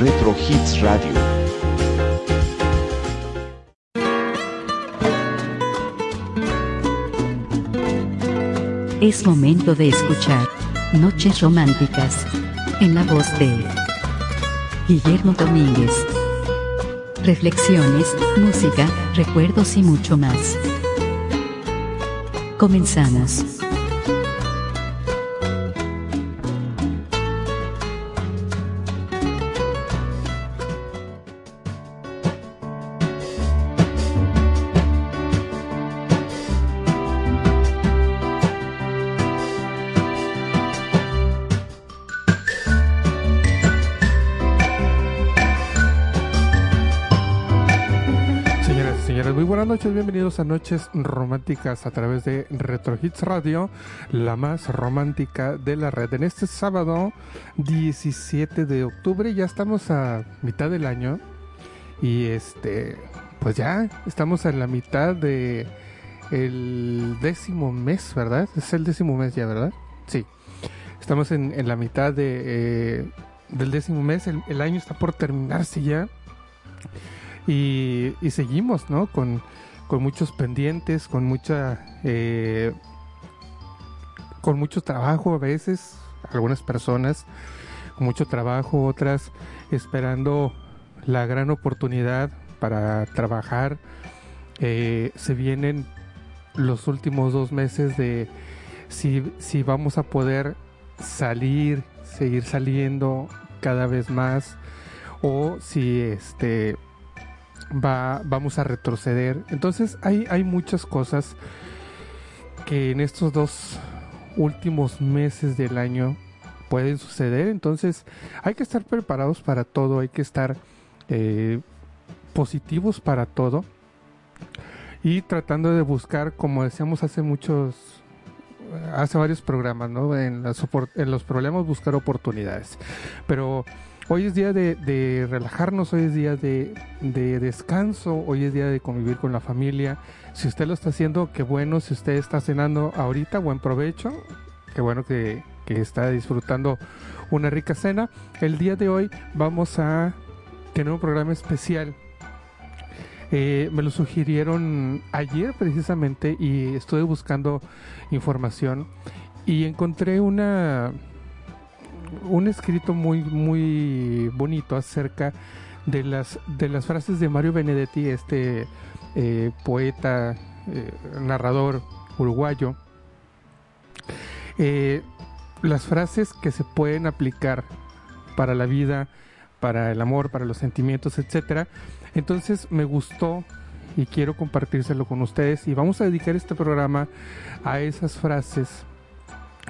Retro Hits Radio. Es momento de escuchar Noches Románticas en la voz de Guillermo Domínguez. Reflexiones, música, recuerdos y mucho más. Comenzamos. Noches Románticas a través de Retro Hits Radio, la más romántica de la red. En este sábado 17 de octubre ya estamos a mitad del año y este, pues ya estamos en la mitad de el décimo mes, ¿verdad? Es el décimo mes ya, ¿verdad? Sí, estamos en, la mitad de, eh, del décimo mes, el, año está por terminarse ya. Y, seguimos, ¿no? Con muchos pendientes, con mucha... Eh, con mucho trabajo a veces, algunas personas con mucho trabajo, otras esperando la gran oportunidad para trabajar. Eh, se vienen los últimos dos meses de si, si vamos a poder salir, seguir saliendo cada vez más o si este va, vamos a retroceder. Entonces hay, hay muchas cosas que en estos dos últimos meses del año pueden suceder. Entonces hay que estar preparados para todo, hay que estar eh, positivos para todo y tratando de buscar, como decíamos hace muchos, hace varios programas, ¿no? En, en los problemas buscar oportunidades. Pero Hoy es día de, relajarnos, hoy es día de, descanso, hoy es día de convivir con la familia. Si usted lo está haciendo, qué bueno. Si usted está cenando ahorita, buen provecho. Qué bueno que, está disfrutando una rica cena. El día de hoy vamos a tener un programa especial. Eh, me lo sugirieron ayer precisamente y estuve buscando información y encontré una un escrito muy, muy bonito acerca de las, de las frases de Mario Benedetti, este eh, poeta, eh, narrador uruguayo. Eh, las frases que se pueden aplicar para la vida, para el amor, para los sentimientos, etcétera. Entonces me gustó y quiero compartírselo con ustedes y vamos a dedicar este programa a esas frases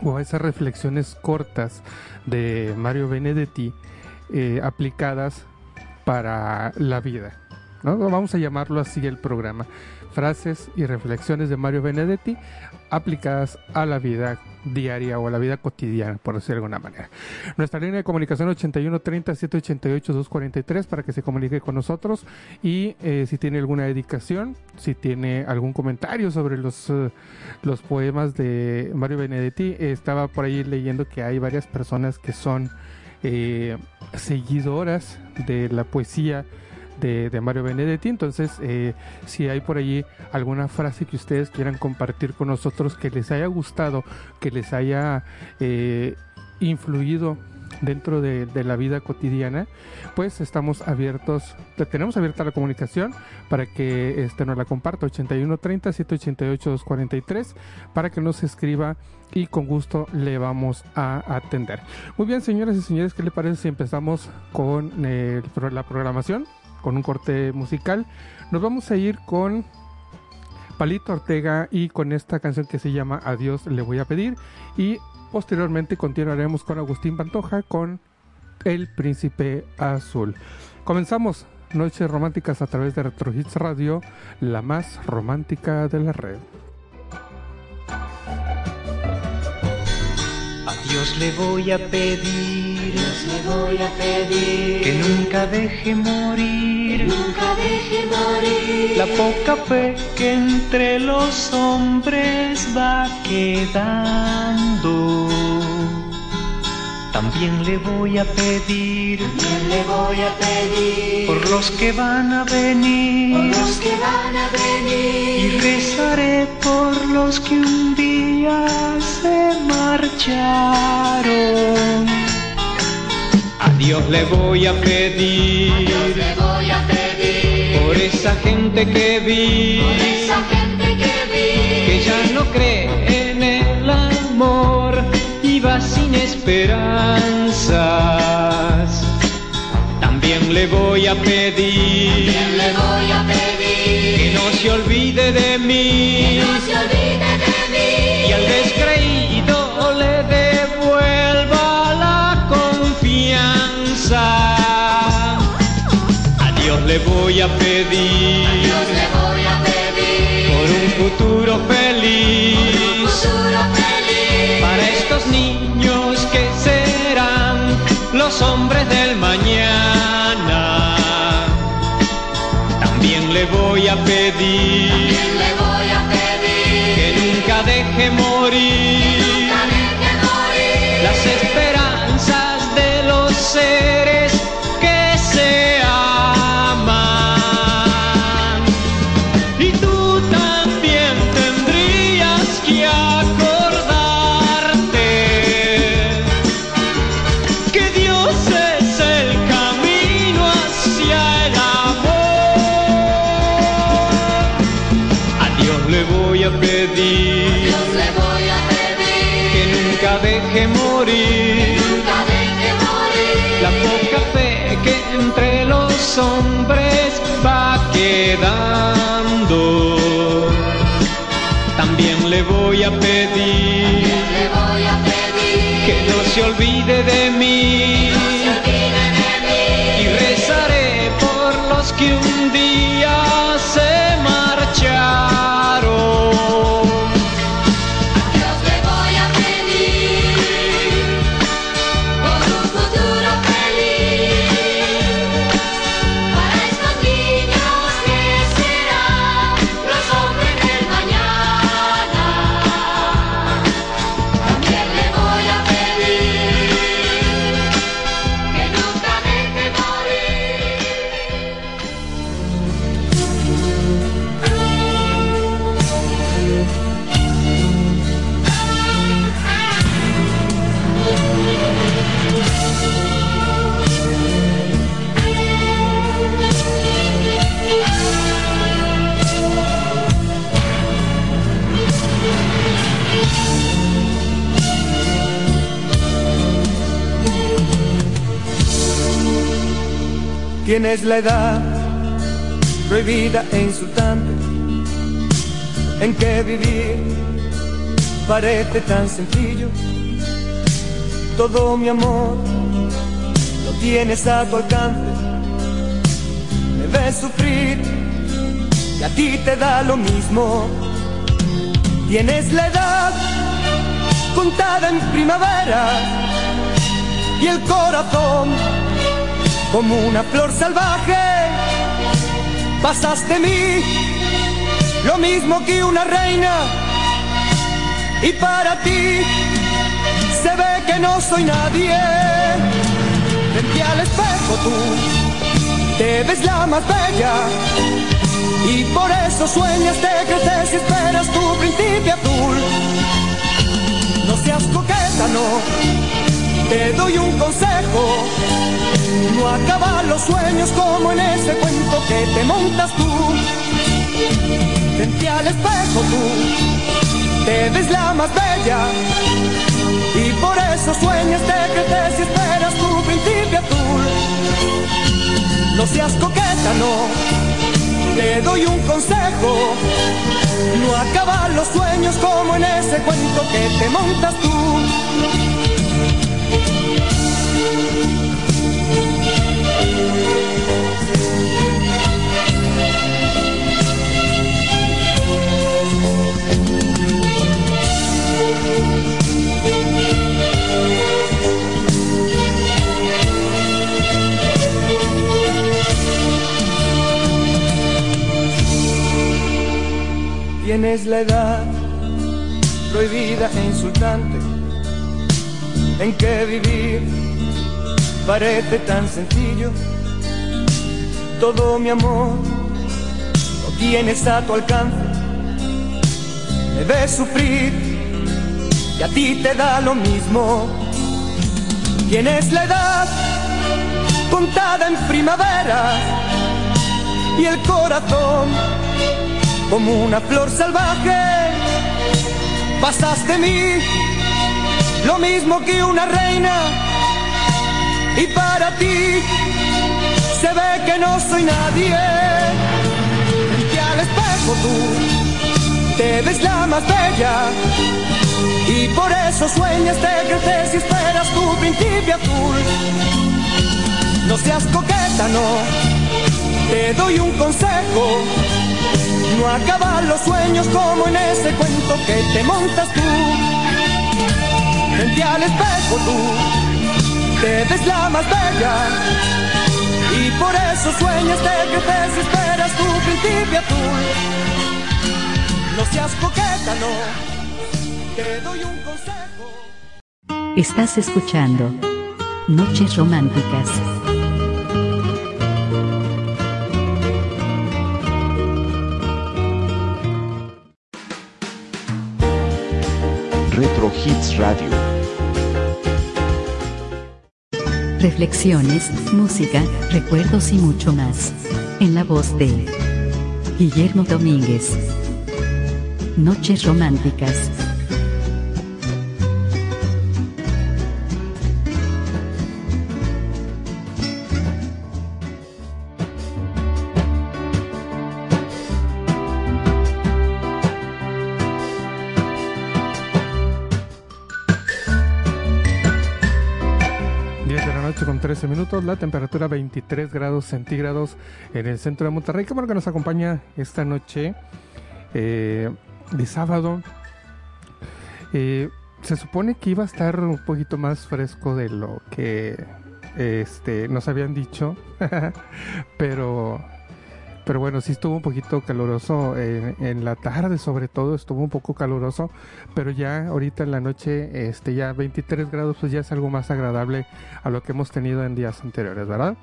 o esas reflexiones cortas de Mario Benedetti eh, aplicadas para la vida. Vamos a llamarlo así el programa. Frases y reflexiones de Mario Benedetti aplicadas a la vida diaria o a la vida cotidiana, por decirlo de alguna manera. Nuestra línea de comunicación 8130 788 243 para que se comunique con nosotros y eh, si tiene alguna dedicación, si tiene algún comentario sobre los, eh, los poemas de Mario Benedetti, estaba por ahí leyendo que hay varias personas que son eh, seguidoras de la poesía de, Mario Benedetti. Entonces, eh, si hay por allí alguna frase que ustedes quieran compartir con nosotros que les haya gustado, que les haya eh, influido dentro de, la vida cotidiana, pues estamos abiertos, tenemos abierta la comunicación para que este, nos la comparta 8130 788 243 para que nos escriba y con gusto le vamos a atender. Muy bien, señoras y señores, ¿qué le parece si empezamos con eh, la programación? Con un corte musical. Nos vamos a ir con Palito Ortega y con esta canción que se llama Adiós le voy a pedir. Y posteriormente continuaremos con Agustín Pantoja con El Príncipe Azul. Comenzamos Noches Románticas a través de Retro Hits Radio, la más romántica de la red. Dios le voy a pedir, Dios le voy a pedir que nunca deje morir, nunca deje morir la poca fe que entre los hombres va quedando. También le voy a pedir, también le voy a pedir por los que van a venir, por los que van a venir y rezaré por los que un día se marcharon. A Dios le voy a pedir, Dios le voy a pedir por esa gente que vi, por esa gente que vi que ya no cree en el amor y va sin esperanzas. También le voy a pedir También le voy a pedir que no se olvide de mí no se olvide de mí y al descreído le devuelva la confianza. A Dios le voy a pedir Dios le voy a pedir por un futuro feliz los hombres del mañana. También le voy a pedir También le voy a pedir que nunca deje morir se olvide de mí Tienes la edad prohibida e insultante en que vivir parece tan sencillo. Todo mi amor lo tienes a tu alcance. Me ves sufrir y a ti te da lo mismo. Tienes la edad contada en primavera y el corazón como una flor salvaje. Pasaste mí lo mismo que una reina y para ti se ve que no soy nadie. Frente al espejo tú te ves la más bella y por eso sueñas, te creces y esperas tu príncipe azul. No seas coqueta, no, te doy un consejo. No acaban los sueños como en ese cuento que te montas tú. Frente al espejo tú te ves la más bella y por eso sueñas, te creces y esperas tu príncipe azul. No seas coqueta, no, te doy un consejo. No acaban los sueños como en ese cuento que te montas tú. Tienes la edad prohibida e insultante en que vivir parece tan sencillo. Todo mi amor lo tienes a tu alcance. Me ves sufrir y a ti te da lo mismo. Tienes la edad contada en primavera y el corazón como una flor salvaje. Pasaste mí lo mismo que una reina y para ti se ve que no soy nadie. Frente al espejo tú te ves la más bella y por eso sueñas, te creces y esperas tu principio azul. No seas coqueta, no, te doy un consejo. No acaban los sueños como en ese cuento que te montas tú. Frente al espejo tú te ves la más bella y por eso sueñas, te creces y esperas tu principio azul. No seas coqueta, no, te doy un consejo. Estás escuchando Noches Románticas. Retro Hits Radio. Reflexiones, música, recuerdos y mucho más. En la voz de Guillermo Domínguez. Noches Románticas. La temperatura 23 grados centígrados en el centro de Monterrey. Qué bueno que nos acompaña esta noche eh, de sábado. Eh, se supone que iba a estar un poquito más fresco de lo que este, nos habían dicho, pero, pero bueno, sí estuvo un poquito caluroso en, en la tarde, sobre todo estuvo un poco caluroso, pero ya ahorita en la noche, este, ya 23 grados, pues ya es algo más agradable a lo que hemos tenido en días anteriores, ¿verdad?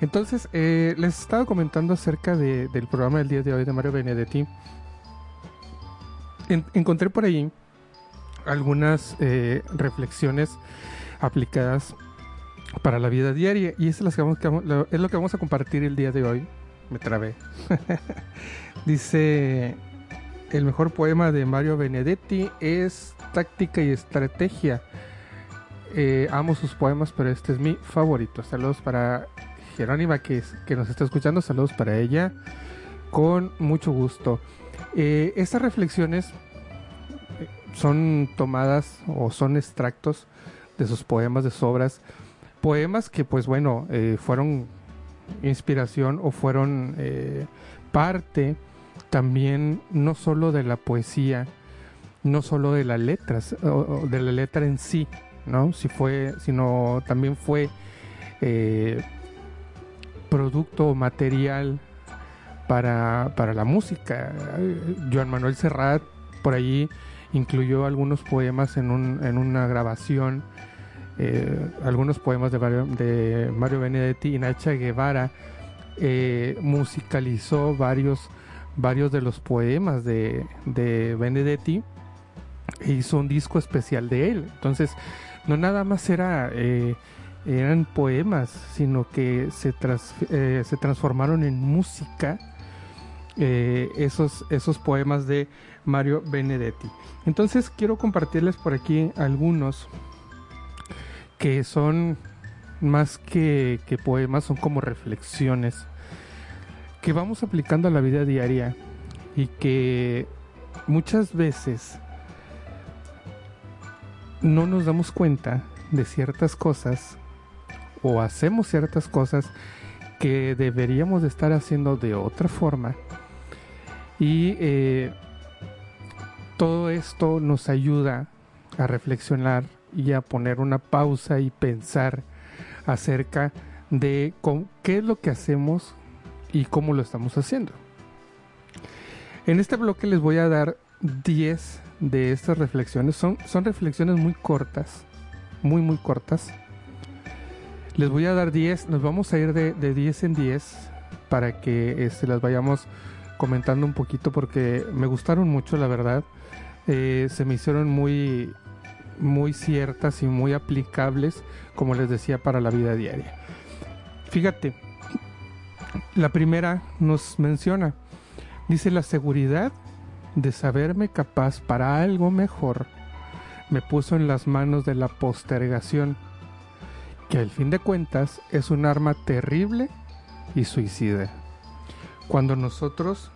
Entonces, eh, les estaba comentando acerca de- del programa del día de hoy de Mario Benedetti. En- encontré por ahí algunas eh, reflexiones aplicadas para la vida diaria y es, que vamos- es lo que vamos a compartir el día de hoy. Me trabé. Dice, el mejor poema de Mario Benedetti es Táctica y Estrategia. Eh, amo sus poemas, pero este es mi favorito. Saludos para Jerónima que, es- que nos está escuchando. Saludos para ella. Con mucho gusto. Eh, estas reflexiones eh, son tomadas o son extractos de sus poemas, de sus obras. Poemas que, pues bueno, eh, fueron inspiración o fueron eh, parte también no solo de la poesía, no solo de las letras, o- de la letra en sí, ¿no? Si fue, sino también fue eh, producto o material para, para la música. Joan Manuel Serrat por allí incluyó algunos poemas en, un- en una grabación, eh, algunos poemas de Mario, de Mario Benedetti y Nacha Guevara eh, musicalizó varios, varios de los poemas de, de Benedetti e hizo un disco especial de él. Entonces, no nada más era, eh, eran poemas, sino que se, tras- eh, se transformaron en música esos, esos poemas de Mario Benedetti. Entonces, quiero compartirles por aquí algunos que son más que, que poemas, son como reflexiones que vamos aplicando a la vida diaria y que muchas veces no nos damos cuenta de ciertas cosas o hacemos ciertas cosas que deberíamos de estar haciendo de otra forma. Y eh, todo esto nos ayuda a reflexionar y a poner una pausa y pensar acerca de qué es lo que hacemos y cómo lo estamos haciendo. En este bloque les voy a dar 10 de estas reflexiones. Son, son reflexiones muy cortas, muy muy cortas. Les voy a dar 10, nos vamos a ir de, de 10 en 10 para que este, las vayamos comentando un poquito porque me gustaron mucho, la verdad. Eh, se me hicieron muy, muy ciertas y muy aplicables, como les decía, para la vida diaria. Fíjate, la primera nos menciona, dice la seguridad de saberme capaz para algo mejor me puso en las manos de la postergación, que al fin de cuentas es un arma terrible y suicida. Cuando nosotros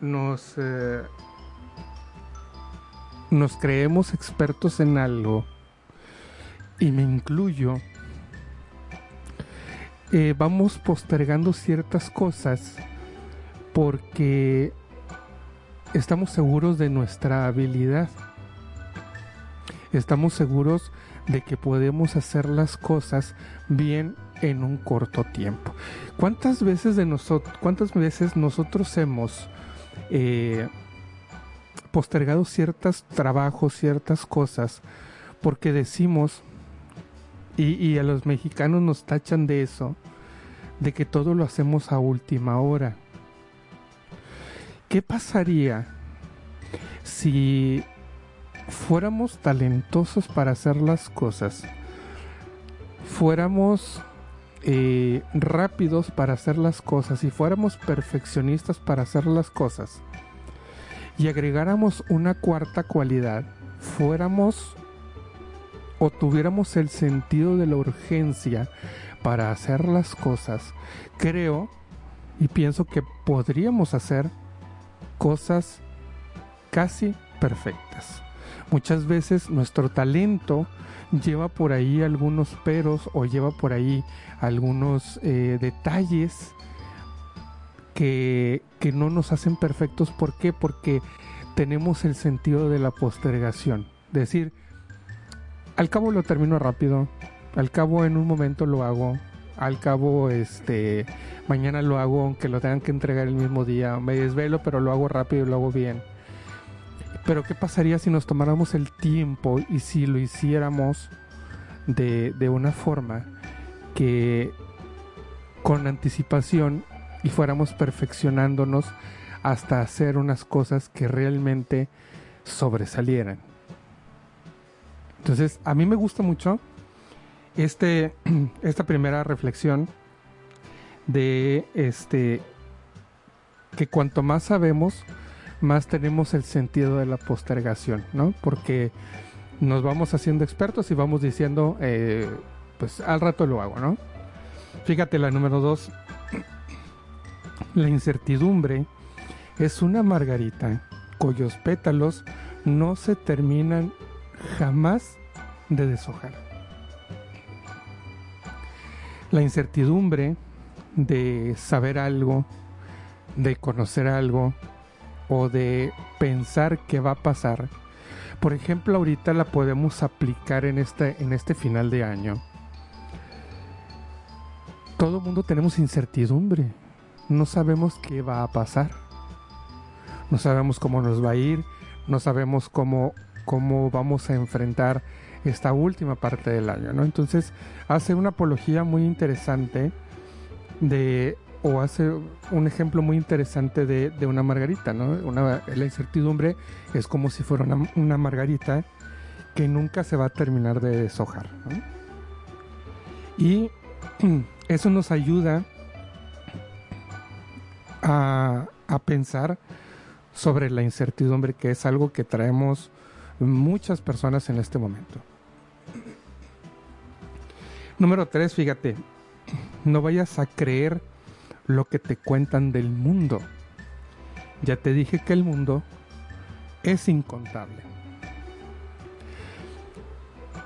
nos, eh, nos creemos expertos en algo, y me incluyo, eh, vamos postergando ciertas cosas porque estamos seguros de nuestra habilidad. Estamos seguros de que podemos hacer las cosas bien en un corto tiempo. ¿Cuántas veces de nosotros, cuántas veces nosotros hemos eh, postergado ciertos trabajos, ciertas cosas, porque decimos, y, a los mexicanos nos tachan de eso, de que todo lo hacemos a última hora. ¿Qué pasaría si fuéramos talentosos para hacer las cosas? Fuéramos eh, rápidos para hacer las cosas y fuéramos perfeccionistas para hacer las cosas y agregáramos una cuarta cualidad, fuéramos o tuviéramos el sentido de la urgencia para hacer las cosas, creo y pienso que podríamos hacer cosas casi perfectas. Muchas veces nuestro talento lleva por ahí algunos peros o lleva por ahí algunos eh, detalles que, no nos hacen perfectos. ¿Por qué? Porque tenemos el sentido de la postergación. Decir, al cabo lo termino rápido, al cabo en un momento lo hago, al cabo este mañana lo hago aunque lo tengan que entregar el mismo día, me desvelo pero lo hago rápido y lo hago bien. Pero ¿qué pasaría si nos tomáramos el tiempo y si lo hiciéramos de, de una forma que con anticipación y fuéramos perfeccionándonos hasta hacer unas cosas que realmente sobresalieran? Entonces, a mí me gusta mucho este, esta primera reflexión de este que cuanto más sabemos, más tenemos el sentido de la postergación, ¿no? Porque nos vamos haciendo expertos y vamos diciendo, eh, pues al rato lo hago, ¿no? Fíjate la número dos, la incertidumbre es una margarita cuyos pétalos no se terminan jamás de deshojar. La incertidumbre de saber algo, de conocer algo o de pensar qué va a pasar. Por ejemplo, ahorita la podemos aplicar en este, en este final de año. Todo mundo tenemos incertidumbre. No sabemos qué va a pasar. No sabemos cómo nos va a ir. No sabemos cómo, cómo vamos a enfrentar esta última parte del año, ¿no? Entonces hace una apología muy interesante de o hace un ejemplo muy interesante de, de una margarita, ¿no? Una, la incertidumbre es como si fuera una, una, margarita que nunca se va a terminar de deshojar. Y eso nos ayuda a, pensar sobre la incertidumbre, que es algo que traemos muchas personas en este momento. Número 3, fíjate, no vayas a creer lo que te cuentan del mundo. Ya te dije que el mundo es incontable.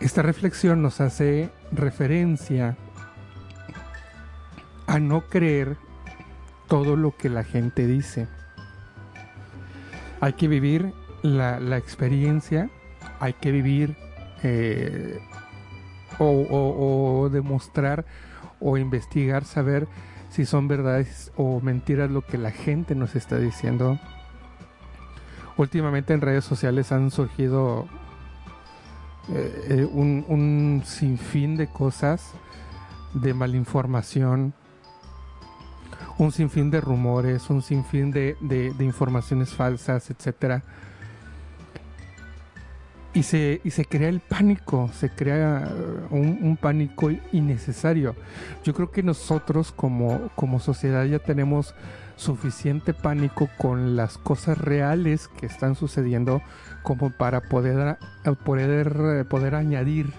Esta reflexión nos hace referencia a no creer todo lo que la gente dice. Hay que vivir la, experiencia, hay que vivir eh, o demostrar o investigar, saber si son verdades o mentiras lo que la gente nos está diciendo. Últimamente en redes sociales han surgido eh, eh, un, un sinfín de cosas, de malinformación, un sinfín de rumores, un sinfín de, de, informaciones falsas, etcétera. Y se, y se crea el pánico, se crea uh, un, pánico innecesario. Yo creo que nosotros como, como sociedad ya tenemos suficiente pánico con las cosas reales que están sucediendo como para poder, a- poder, eh, poder añadir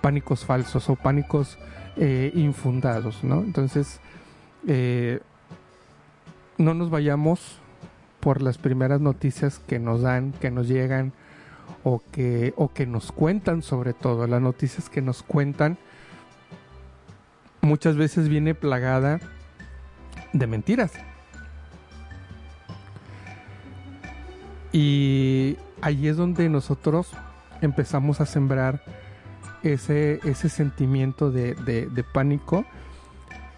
pánicos falsos o pánicos eh, infundados, ¿no? Entonces, eh, no nos vayamos por las primeras noticias que nos dan, que nos llegan o que, o que nos cuentan sobre todo. Las noticias que nos cuentan muchas veces viene plagada de mentiras. Y ahí es donde nosotros empezamos a sembrar ese, ese sentimiento de, pánico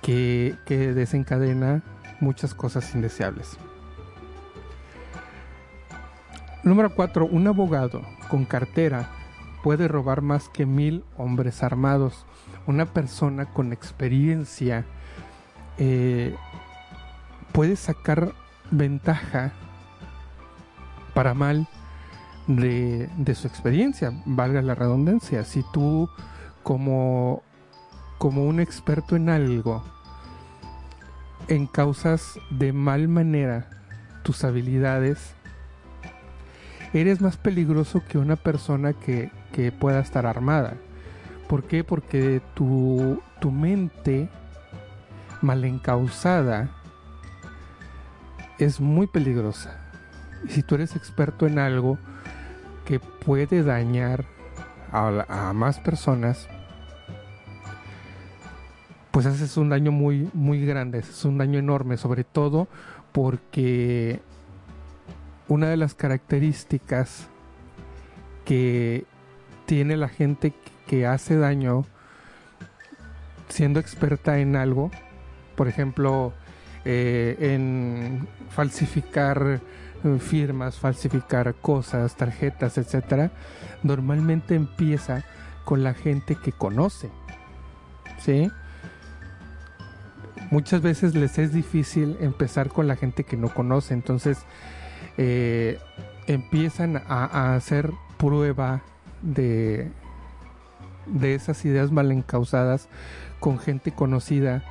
que, desencadena muchas cosas indeseables. Número 4. Un abogado con cartera puede robar más que mil hombres armados. Una persona con experiencia eh, puede sacar ventaja para mal de, de su experiencia, valga la redundancia. Si tú como, como un experto en algo encausas de mal manera tus habilidades, eres más peligroso que una persona que, que pueda estar armada. ¿Por qué? Porque tu, tu mente mal encausada es muy peligrosa. Y si tú eres experto en algo que puede dañar a, a más personas, pues haces un daño muy, muy grande, es un daño enorme, sobre todo porque una de las características que tiene la gente que hace daño siendo experta en algo, por ejemplo, eh, en falsificar firmas, falsificar cosas, tarjetas, etcétera, normalmente empieza con la gente que conoce, ¿sí? Muchas veces les es difícil empezar con la gente que no conoce, entonces eh, empiezan a, hacer prueba de, de esas ideas mal encausadas con gente conocida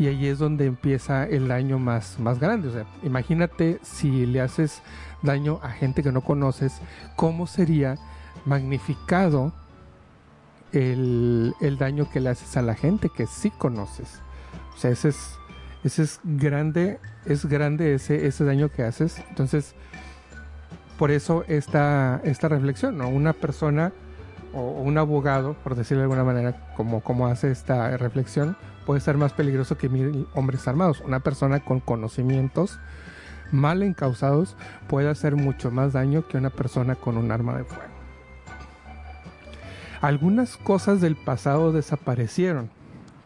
y ahí es donde empieza el daño más, más grande. O sea, imagínate si le haces daño a gente que no conoces, ¿cómo sería magnificado el, el daño que le haces a la gente que sí conoces? Sea, ese es, ese es grande, es grande ese, ese daño que haces. Entonces, por eso esta, esta reflexión, ¿no? Una persona o, o un abogado, por decirlo de alguna manera, como, como hace esta reflexión, puede ser más peligroso que mil hombres armados. Una persona con conocimientos mal encausados puede hacer mucho más daño que una persona con un arma de fuego. Algunas cosas del pasado desaparecieron,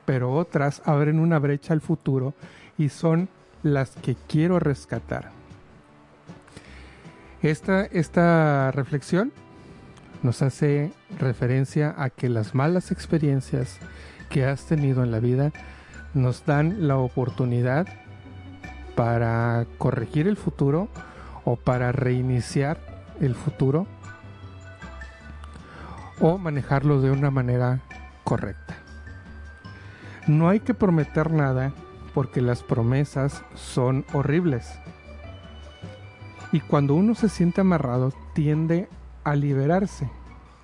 pero otras abren una brecha al futuro y son las que quiero rescatar. Esta, esta reflexión nos hace referencia a que las malas experiencias que has tenido en la vida nos dan la oportunidad para corregir el futuro o para reiniciar el futuro o manejarlo de una manera correcta. No hay que prometer nada porque las promesas son horribles. Y cuando uno se siente amarrado tiende a liberarse.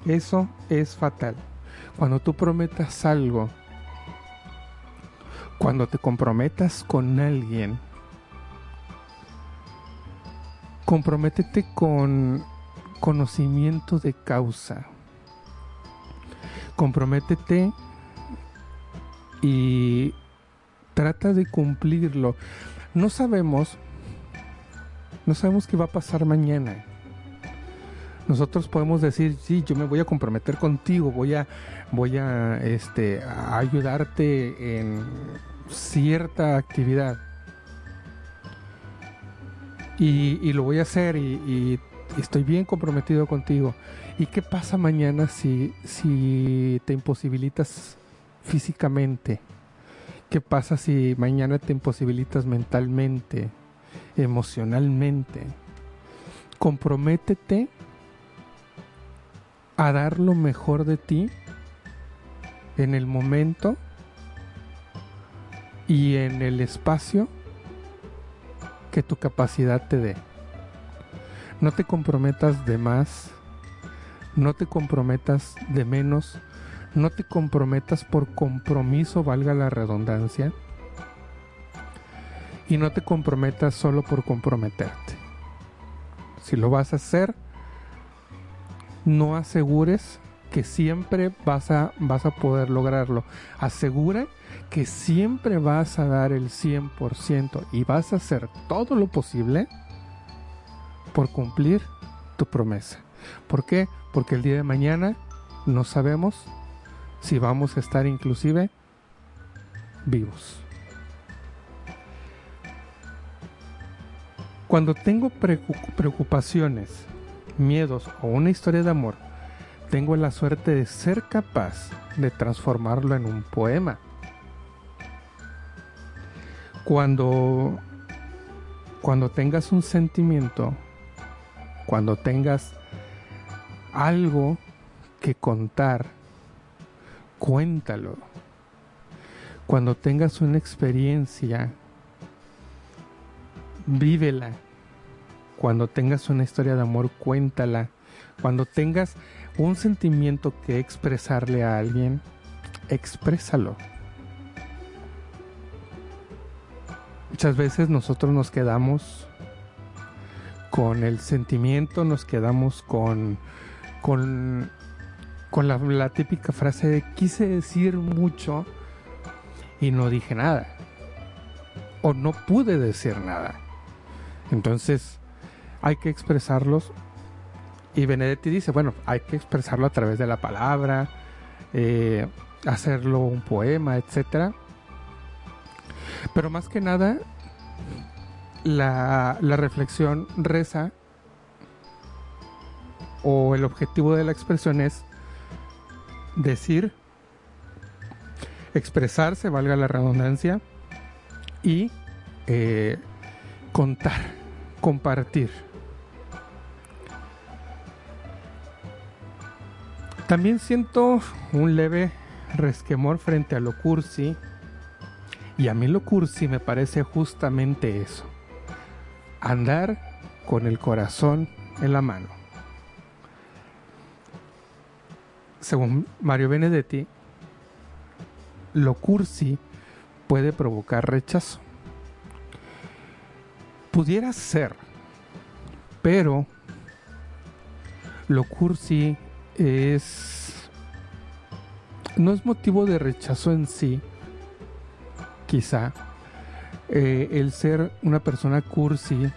Eso es fatal. Cuando tú prometas algo, cuando te comprometas con alguien, comprométete con conocimiento de causa. Comprométete y trata de cumplirlo. No sabemos, no sabemos qué va a pasar mañana. Nosotros podemos decir, sí, yo me voy a comprometer contigo, voy a, voy a, este, ayudarte en cierta actividad. Y, y lo voy a hacer y, y estoy bien comprometido contigo. ¿Y qué pasa mañana si, si te imposibilitas físicamente? ¿Qué pasa si mañana te imposibilitas mentalmente, emocionalmente? Comprométete a dar lo mejor de ti en el momento y en el espacio que tu capacidad te dé. No te comprometas de más, no te comprometas de menos, no te comprometas por compromiso, valga la redundancia, y no te comprometas solo por comprometerte. Si lo vas a hacer, no asegures que siempre vas a, vas a poder lograrlo. Asegura que siempre vas a dar el 100% y vas a hacer todo lo posible por cumplir tu promesa. ¿Por qué? Porque el día de mañana no sabemos si vamos a estar inclusive vivos. Cuando tengo preocu- preocupaciones, miedos o una historia de amor, tengo la suerte de ser capaz de transformarlo en un poema. Cuando cuando tengas un sentimiento, cuando tengas algo que contar, cuéntalo. Cuando tengas una experiencia, vívela. Cuando tengas una historia de amor, cuéntala. Cuando tengas un sentimiento que expresarle a alguien, exprésalo. Muchas veces nosotros nos quedamos con el sentimiento, nos quedamos con, con, con la, típica frase de quise decir mucho y no dije nada. O no pude decir nada. Entonces hay que expresarlos. Y Benedetti dice, bueno, hay que expresarlo a través de la palabra, eh, hacerlo un poema, etcétera. Pero más que nada, la, la reflexión reza o el objetivo de la expresión es decir, expresarse, valga la redundancia, y eh, contar, compartir. También siento un leve resquemor frente a lo cursi. Y a mí lo cursi me parece justamente eso. Andar con el corazón en la mano. Según Mario Benedetti, lo cursi puede provocar rechazo. Pudiera ser, pero lo cursi es no es motivo de rechazo en sí, quizá. Eh, el ser una persona cursi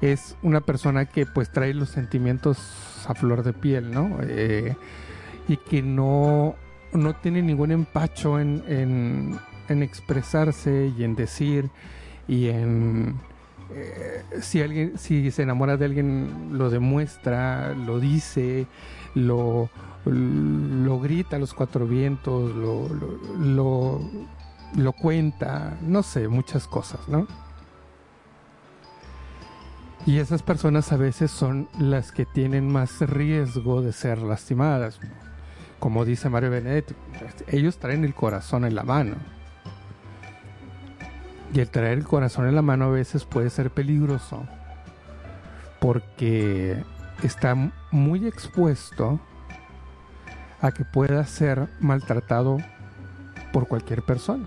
es una persona que pues trae los sentimientos a flor de piel, ¿no? Eh, y que no, no tiene ningún empacho en, en, en expresarse y en decir y en eh, si alguien si se enamora de alguien lo demuestra lo dice lo lo grita a los cuatro vientos lo, lo, lo, lo cuenta no sé muchas cosas no y esas personas a veces son las que tienen más riesgo de ser lastimadas. Como dice Mario Benedetti, ellos traen el corazón en la mano. Y el traer el corazón en la mano a veces puede ser peligroso porque está muy expuesto a que pueda ser maltratado por cualquier persona.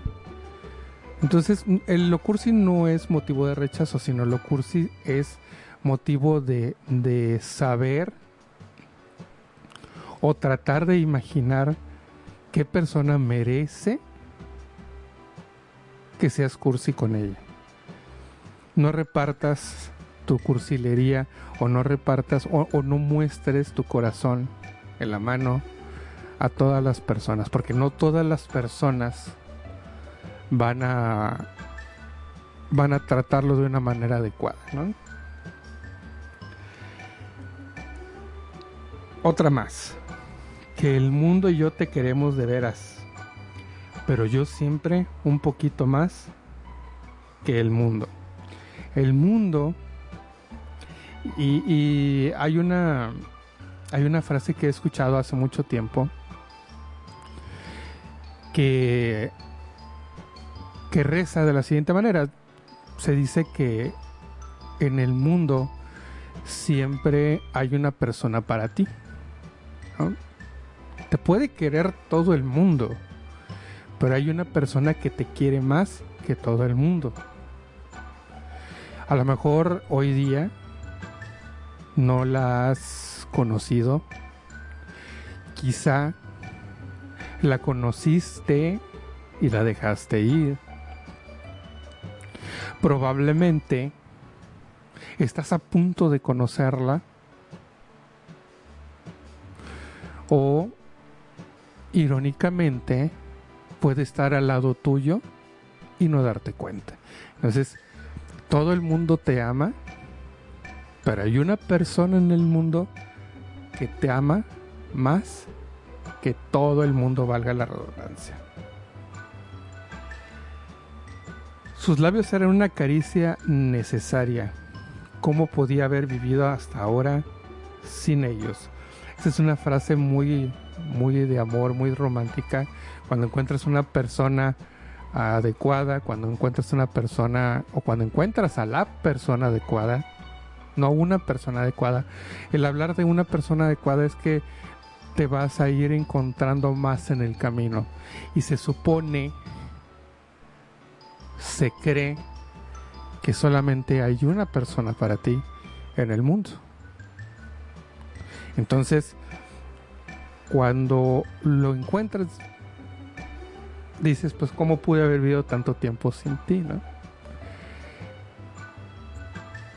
Entonces, el lo cursi no es motivo de rechazo, sino lo cursi es motivo de, de saber o tratar de imaginar qué persona merece que seas cursi con ella. No repartas tu cursilería o no repartas o, no muestres tu corazón en la mano a todas las personas, porque no todas las personas van a van a tratarlo de una manera adecuada, ¿no? Otra más. Que el mundo y yo te queremos de veras. Pero yo siempre un poquito más que el mundo. El mundo. Y, hay una. Hay una frase que he escuchado hace mucho tiempo. Que. Que reza de la siguiente manera. Se dice que en el mundo siempre hay una persona para ti. Te puede querer todo el mundo, pero hay una persona que te quiere más que todo el mundo. A lo mejor hoy día no la has conocido. Quizá la conociste y la dejaste ir. Probablemente estás a punto de conocerla o irónicamente puede estar al lado tuyo y no darte cuenta. Entonces, todo el mundo te ama, pero hay una persona en el mundo que te ama más que todo el mundo, valga la redundancia. Sus labios eran una caricia necesaria. ¿Cómo podía haber vivido hasta ahora sin ellos? Esa es una frase muy, muy de amor, muy romántica. Cuando encuentras una persona adecuada, cuando encuentras una persona o cuando encuentras a la persona adecuada, no una persona adecuada. El hablar de una persona adecuada es que te vas a ir encontrando más en el camino. Y se supone, se cree que solamente hay una persona para ti en el mundo. Entonces, cuando lo encuentras, dices, pues, ¿cómo pude haber vivido tanto tiempo sin ti, no?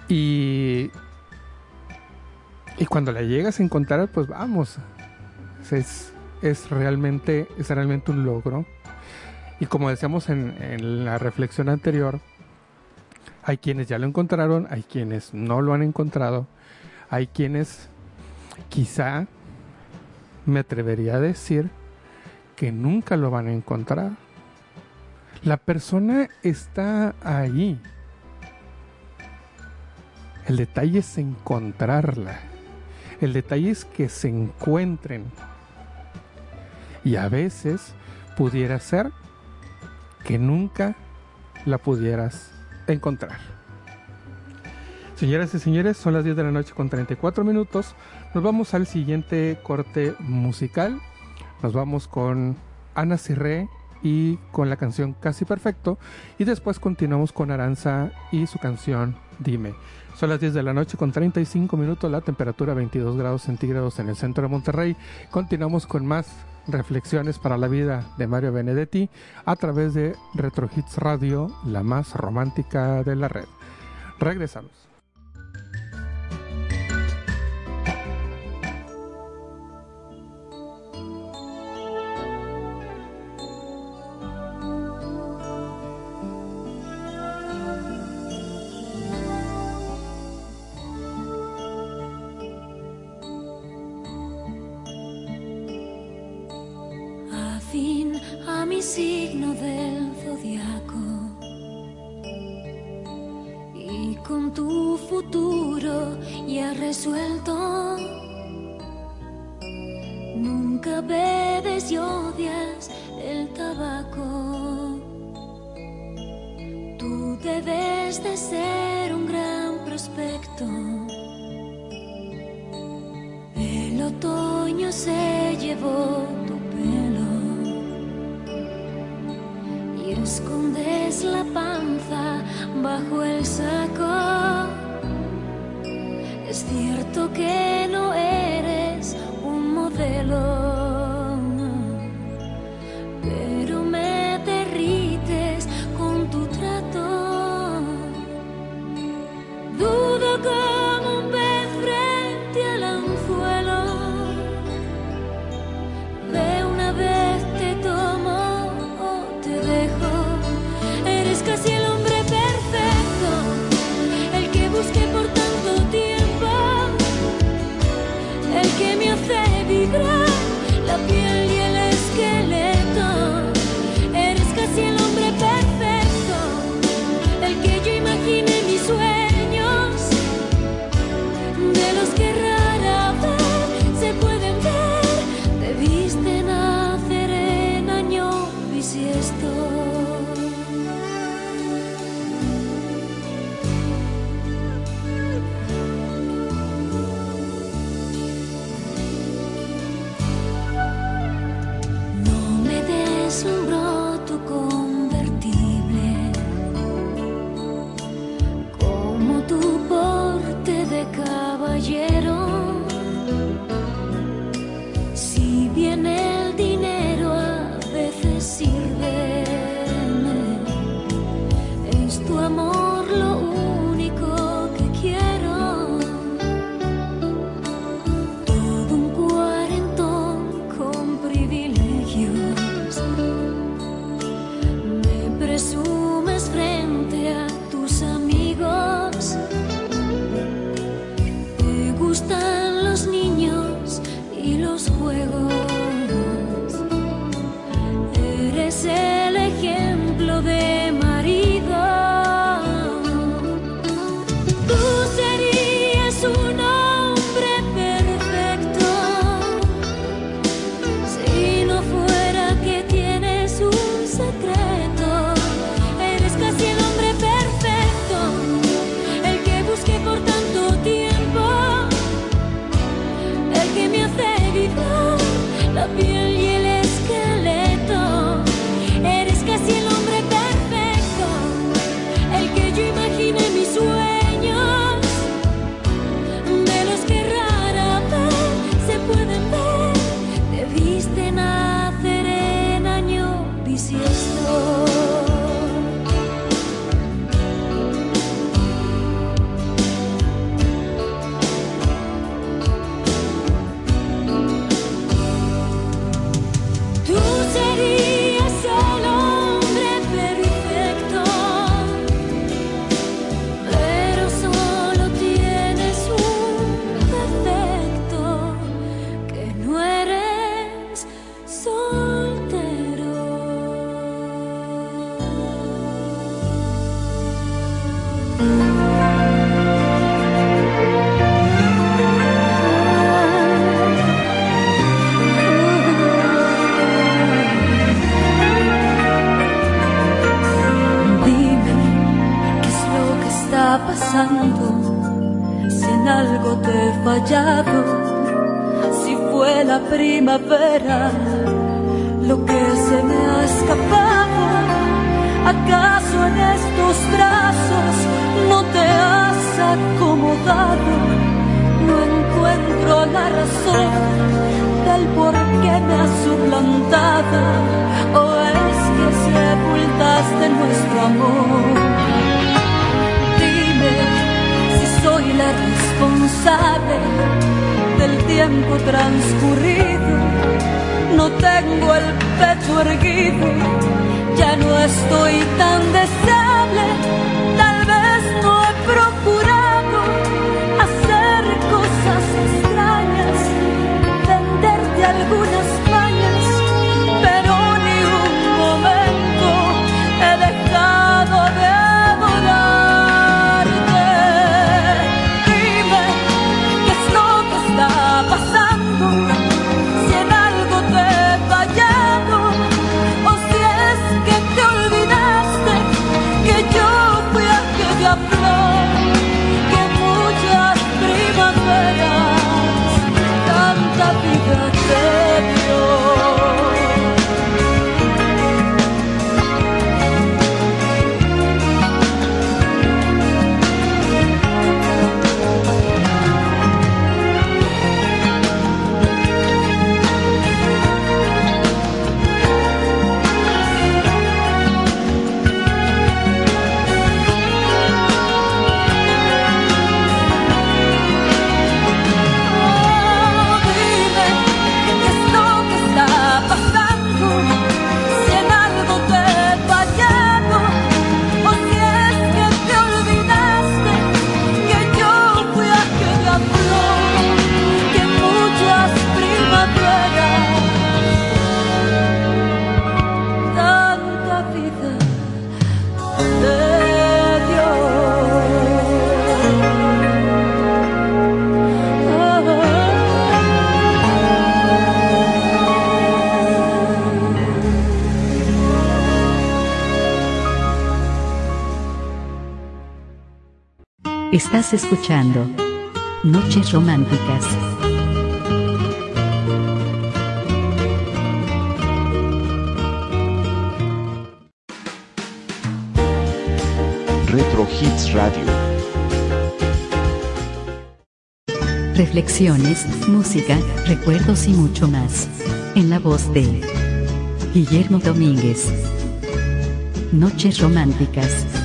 Y, y cuando la llegas a encontrar, pues vamos, es, es, realmente, es realmente un logro. Y como decíamos en, en la reflexión anterior, hay quienes ya lo encontraron, hay quienes no lo han encontrado, hay quienes quizá me atrevería a decir que nunca lo van a encontrar. La persona está ahí. El detalle es encontrarla. El detalle es que se encuentren. Y a veces pudiera ser que nunca la pudieras encontrar. Señoras y señores, son las 10 de la noche con 34 minutos. Nos vamos al siguiente corte musical. Nos vamos con Ana Cirré y con la canción Casi Perfecto. Y después continuamos con Aranza y su canción Dime. Son las 10 de la noche con 35 minutos, la temperatura 22 grados centígrados en el centro de Monterrey. Continuamos con más reflexiones para la vida de Mario Benedetti a través de Retro Hits Radio, la más romántica de la red. Regresamos. Estás escuchando Noches Románticas. Retro Hits Radio. Reflexiones, música, recuerdos y mucho más. En la voz de Guillermo Domínguez. Noches Románticas.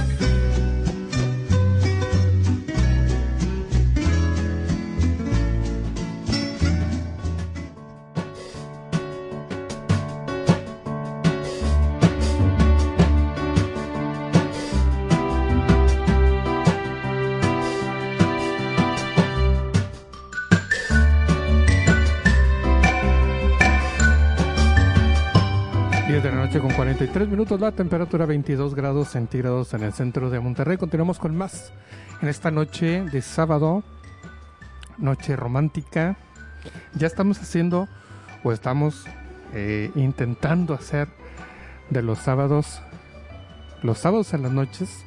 23 minutos la temperatura 22 grados centígrados en el centro de Monterrey. Continuamos con más en esta noche de sábado, noche romántica. Ya estamos haciendo o estamos eh, intentando hacer de los sábados, los sábados en las noches,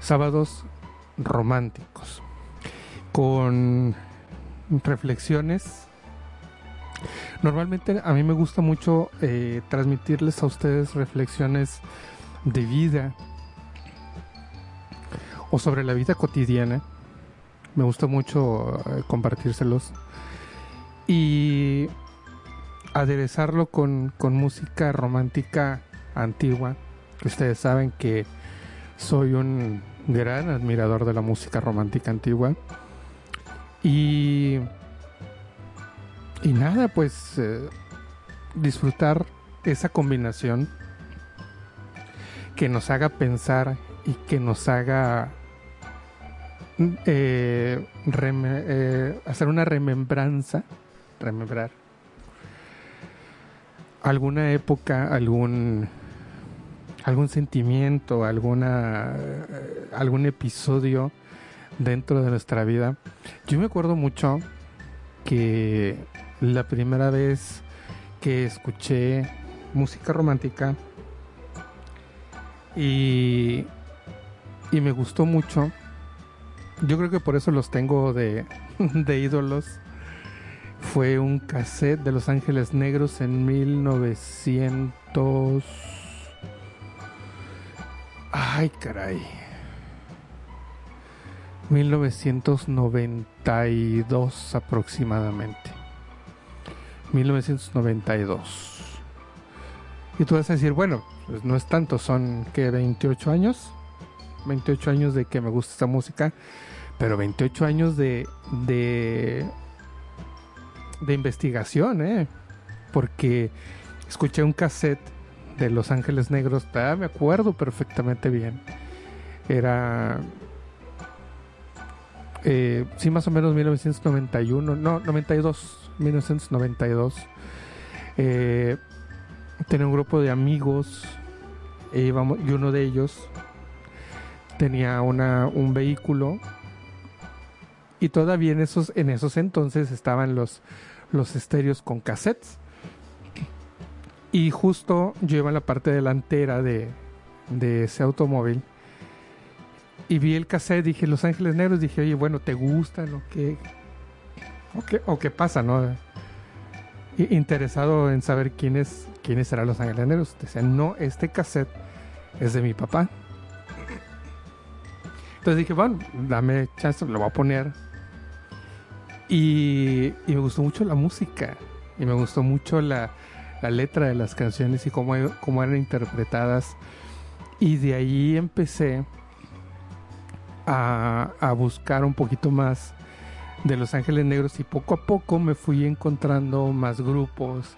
sábados románticos, con reflexiones Normalmente a mí me gusta mucho eh, transmitirles a ustedes reflexiones de vida o sobre la vida cotidiana. Me gusta mucho eh, compartírselos y aderezarlo con, con música romántica antigua, ustedes saben que soy un gran admirador de la música romántica antigua. Y y nada, pues eh, disfrutar esa combinación que nos haga pensar y que nos haga eh, reme- eh, hacer una remembranza, remembrar alguna época, algún algún sentimiento, alguna eh, algún episodio dentro de nuestra vida. Yo me acuerdo mucho que la primera vez que escuché música romántica y, y me gustó mucho yo creo que por eso los tengo de, de ídolos. Fue un cassette de Los Ángeles Negros en 1900. Ay, caray. 1992 aproximadamente. 1992. Y tú vas a decir, bueno, pues no es tanto, son que 28 años. 28 años de que me gusta esta música, pero 28 años de de de investigación, ¿eh? Porque escuché un cassette de Los Ángeles Negros, todavía me acuerdo perfectamente bien. Era eh, sí, más o menos 1991, no, 92, 1992. Eh, tenía un grupo de amigos e y uno de ellos tenía una, un vehículo y todavía en esos, en esos entonces estaban los, los estéreos con cassettes. Y justo yo iba en la parte delantera de, de ese automóvil y vi el cassette, dije Los Ángeles Negros, dije, oye, bueno, ¿te gustan o qué? ¿O qué, o qué pasa, no? Interesado en saber quiénes, quiénes eran Los Ángeles Negros. Decían, no, este cassette es de mi papá. Entonces dije, bueno, dame chance, lo voy a poner. Y, y me gustó mucho la música. Y me gustó mucho la, la letra de las canciones y cómo, cómo eran interpretadas. Y de ahí empecé a, a buscar un poquito más de Los Ángeles Negros y poco a poco me fui encontrando más grupos,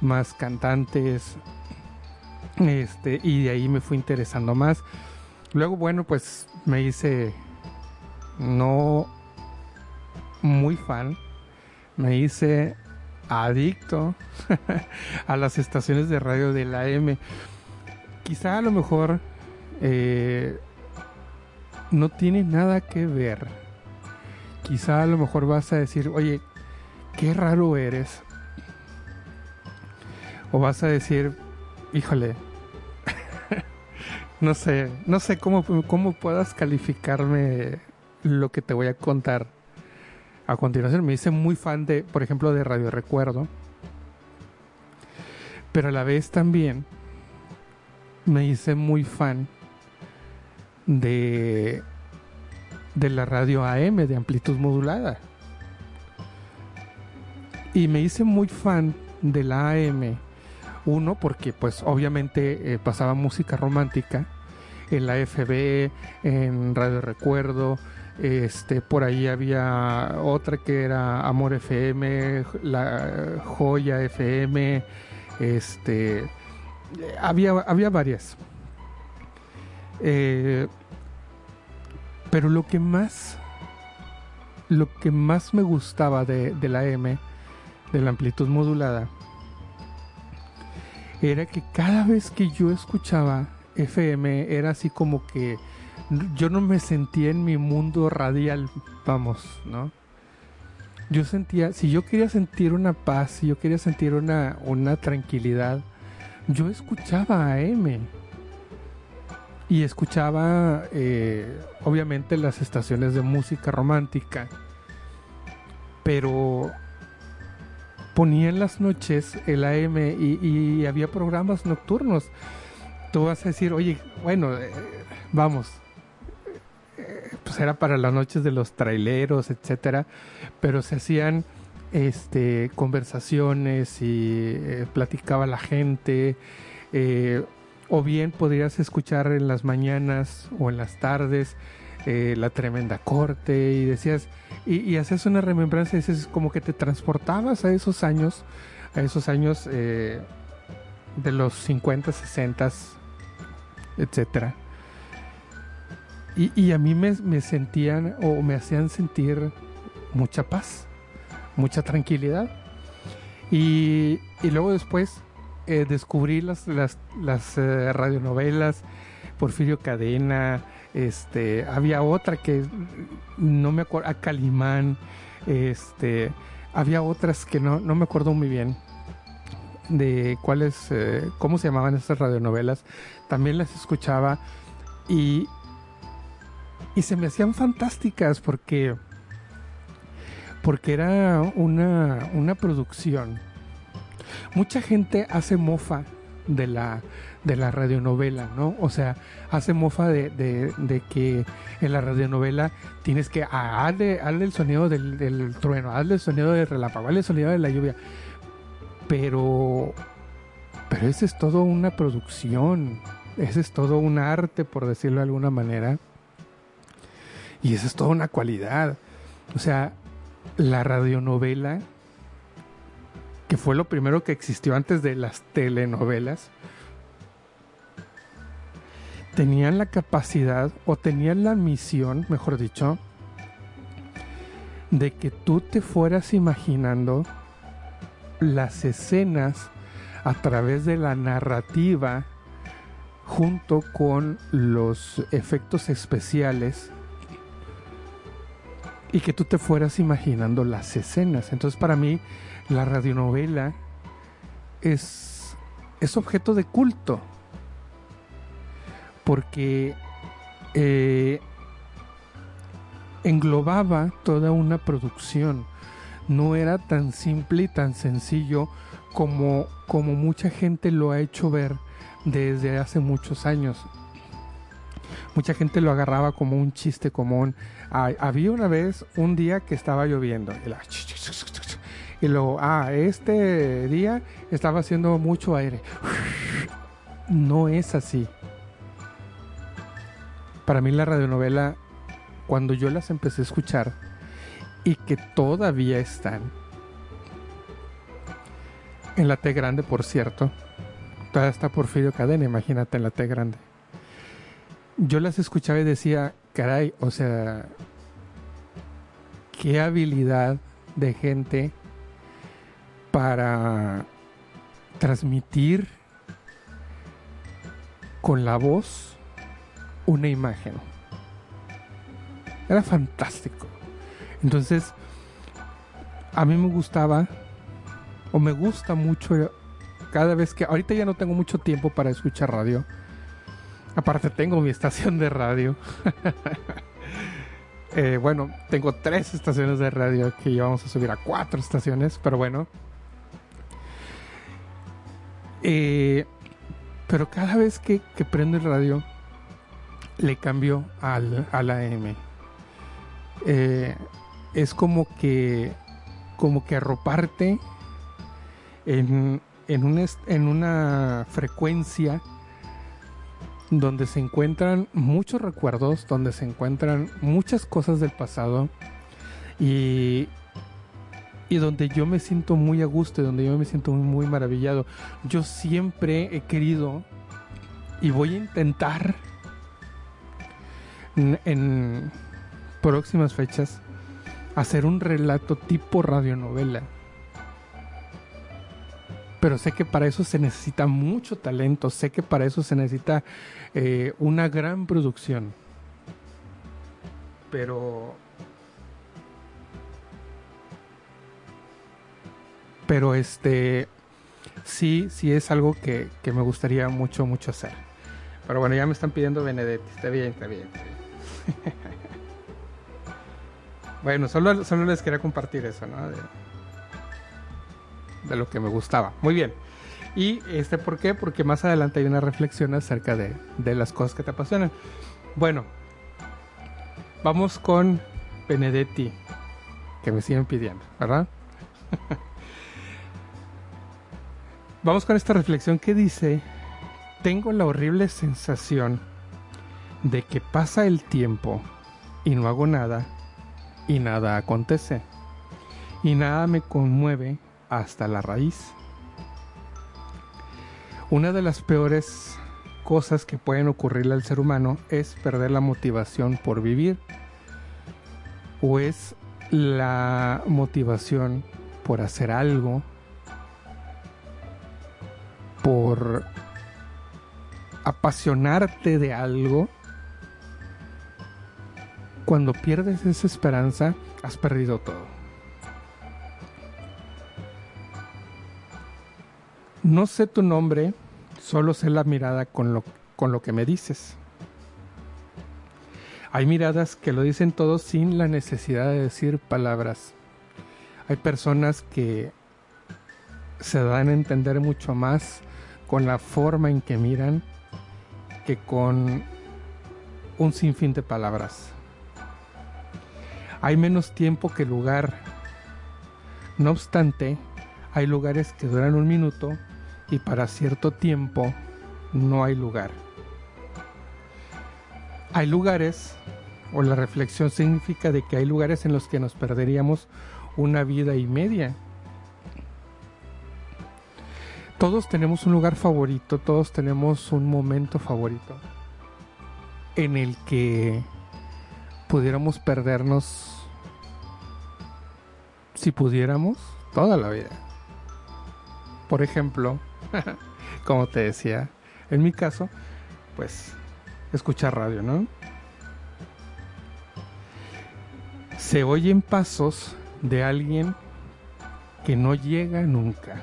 más cantantes, este, y de ahí me fui interesando más. Luego, bueno, pues me hice no muy fan, me hice adicto a las estaciones de radio de la M. Quizá a lo mejor eh, no tiene nada que ver. Quizá a lo mejor vas a decir, oye, qué raro eres. O vas a decir, híjole, no sé, no sé cómo, cómo puedas calificarme lo que te voy a contar a continuación. Me hice muy fan de, por ejemplo, de Radio Recuerdo. Pero a la vez también me hice muy fan de de la radio AM de amplitud modulada. Y me hice muy fan de la AM. Uno, porque pues obviamente eh, pasaba música romántica en la FB, en Radio Recuerdo. Este, por ahí había otra que era Amor FM, la Joya FM, este, había, había varias. Eh, pero lo que más lo que más me gustaba de, de la M de la amplitud modulada era que cada vez que yo escuchaba FM era así como que yo no me sentía en mi mundo radial, vamos, ¿no? Yo sentía, si yo quería sentir una paz, si yo quería sentir una, una tranquilidad, yo escuchaba AM y escuchaba eh, obviamente las estaciones de música romántica pero ponía en las noches el AM y, había programas nocturnos. Tú vas a decir oye bueno eh, vamos eh, pues era para las noches de los traileros etcétera pero se hacían este conversaciones y eh, platicaba la gente o bien podrías escuchar en las mañanas o en las tardes eh, la tremenda corte y decías, y, hacías una remembranza y dices como que te transportabas a esos años, a esos años eh, de los 50, 60, etcétera. Y, y a mí me, me sentían o me hacían sentir mucha paz, mucha tranquilidad. Y, y luego después eh, descubrí las, las, las eh, radionovelas, Porfirio Cadena, este, había otra que no me acuerdo, a Calimán, este, había otras que no, no me acuerdo muy bien de cuáles, eh, cómo se llamaban esas radionovelas, también las escuchaba y, y se me hacían fantásticas porque porque era una, una producción. Mucha gente hace mofa de la, de la radionovela, ¿no? O sea, hace mofa de, de- que en la radionovela tienes que ah, hazle, hazle el sonido del, del trueno, hazle el sonido del relámpago, hazle el sonido de la lluvia. Pero, pero ese es todo una producción, ese es todo un arte, por decirlo de alguna manera. Y esa es toda una cualidad. O sea, la radionovela, que fue lo primero que existió antes de las telenovelas, tenían la capacidad o tenían la misión, mejor dicho, de que tú te fueras imaginando las escenas a través de la narrativa junto con los efectos especiales y que tú te fueras imaginando las escenas. Entonces para mí la radionovela es, es objeto de culto porque eh, englobaba toda una producción. No era tan simple y tan sencillo como, como mucha gente lo ha hecho ver desde hace muchos años. Mucha gente lo agarraba como un chiste común. Había una vez un día que estaba lloviendo. Y luego, ah, este día estaba haciendo mucho aire. No es así. Para mí la radionovela, cuando yo las empecé a escuchar y que todavía están en la T grande, por cierto, todavía está Porfirio Cadena, imagínate en la T grande. Yo las escuchaba y decía, caray, o sea, qué habilidad de gente para transmitir con la voz una imagen. Era fantástico. Entonces, a mí me gustaba, o me gusta mucho, cada vez que, ahorita ya no tengo mucho tiempo para escuchar radio. Aparte tengo mi estación de radio. Eh, bueno, tengo tres estaciones de radio que ya vamos a subir a cuatro estaciones, pero bueno. Eh, pero cada vez que, que prendo el radio, le cambio al, al AM. Eh, es como que, como que arroparte en, en, un en una frecuencia donde se encuentran muchos recuerdos, donde se encuentran muchas cosas del pasado y, y donde yo me siento muy a gusto, donde yo me siento muy, maravillado. Yo siempre he querido y voy a intentar en, en próximas fechas hacer un relato tipo radionovela. Pero sé que para eso se necesita mucho talento, sé que para eso se necesita eh, una gran producción. Pero... Pero este... Sí, sí es algo que, que me gustaría mucho, mucho hacer. Pero bueno, ya me están pidiendo Benedetti. Está bien, está bien, está bien. bueno, solo, solo les quería compartir eso, ¿no? De, de lo que me gustaba. Muy bien. Y este, ¿por qué? Porque más adelante hay una reflexión acerca de, de las cosas que te apasionan. Bueno, vamos con Benedetti, que me siguen pidiendo, ¿verdad? vamos con esta reflexión que dice, tengo la horrible sensación de que pasa el tiempo y no hago nada y nada acontece y nada me conmueve hasta la raíz. Una de las peores cosas que pueden ocurrirle al ser humano es perder la motivación por vivir o es la motivación por hacer algo, por apasionarte de algo. Cuando pierdes esa esperanza, has perdido todo. No sé tu nombre, solo sé la mirada con lo, con lo que me dices. Hay miradas que lo dicen todo sin la necesidad de decir palabras. Hay personas que se dan a entender mucho más con la forma en que miran que con un sinfín de palabras. Hay menos tiempo que lugar. No obstante, hay lugares que duran un minuto y para cierto tiempo no hay lugar. Hay lugares, o la reflexión significa de que hay lugares en los que nos perderíamos una vida y media. Todos tenemos un lugar favorito, todos tenemos un momento favorito en el que pudiéramos perdernos, si pudiéramos, toda la vida. Por ejemplo, como te decía, en mi caso, pues escuchar radio, ¿no? Se oyen pasos de alguien que no llega nunca.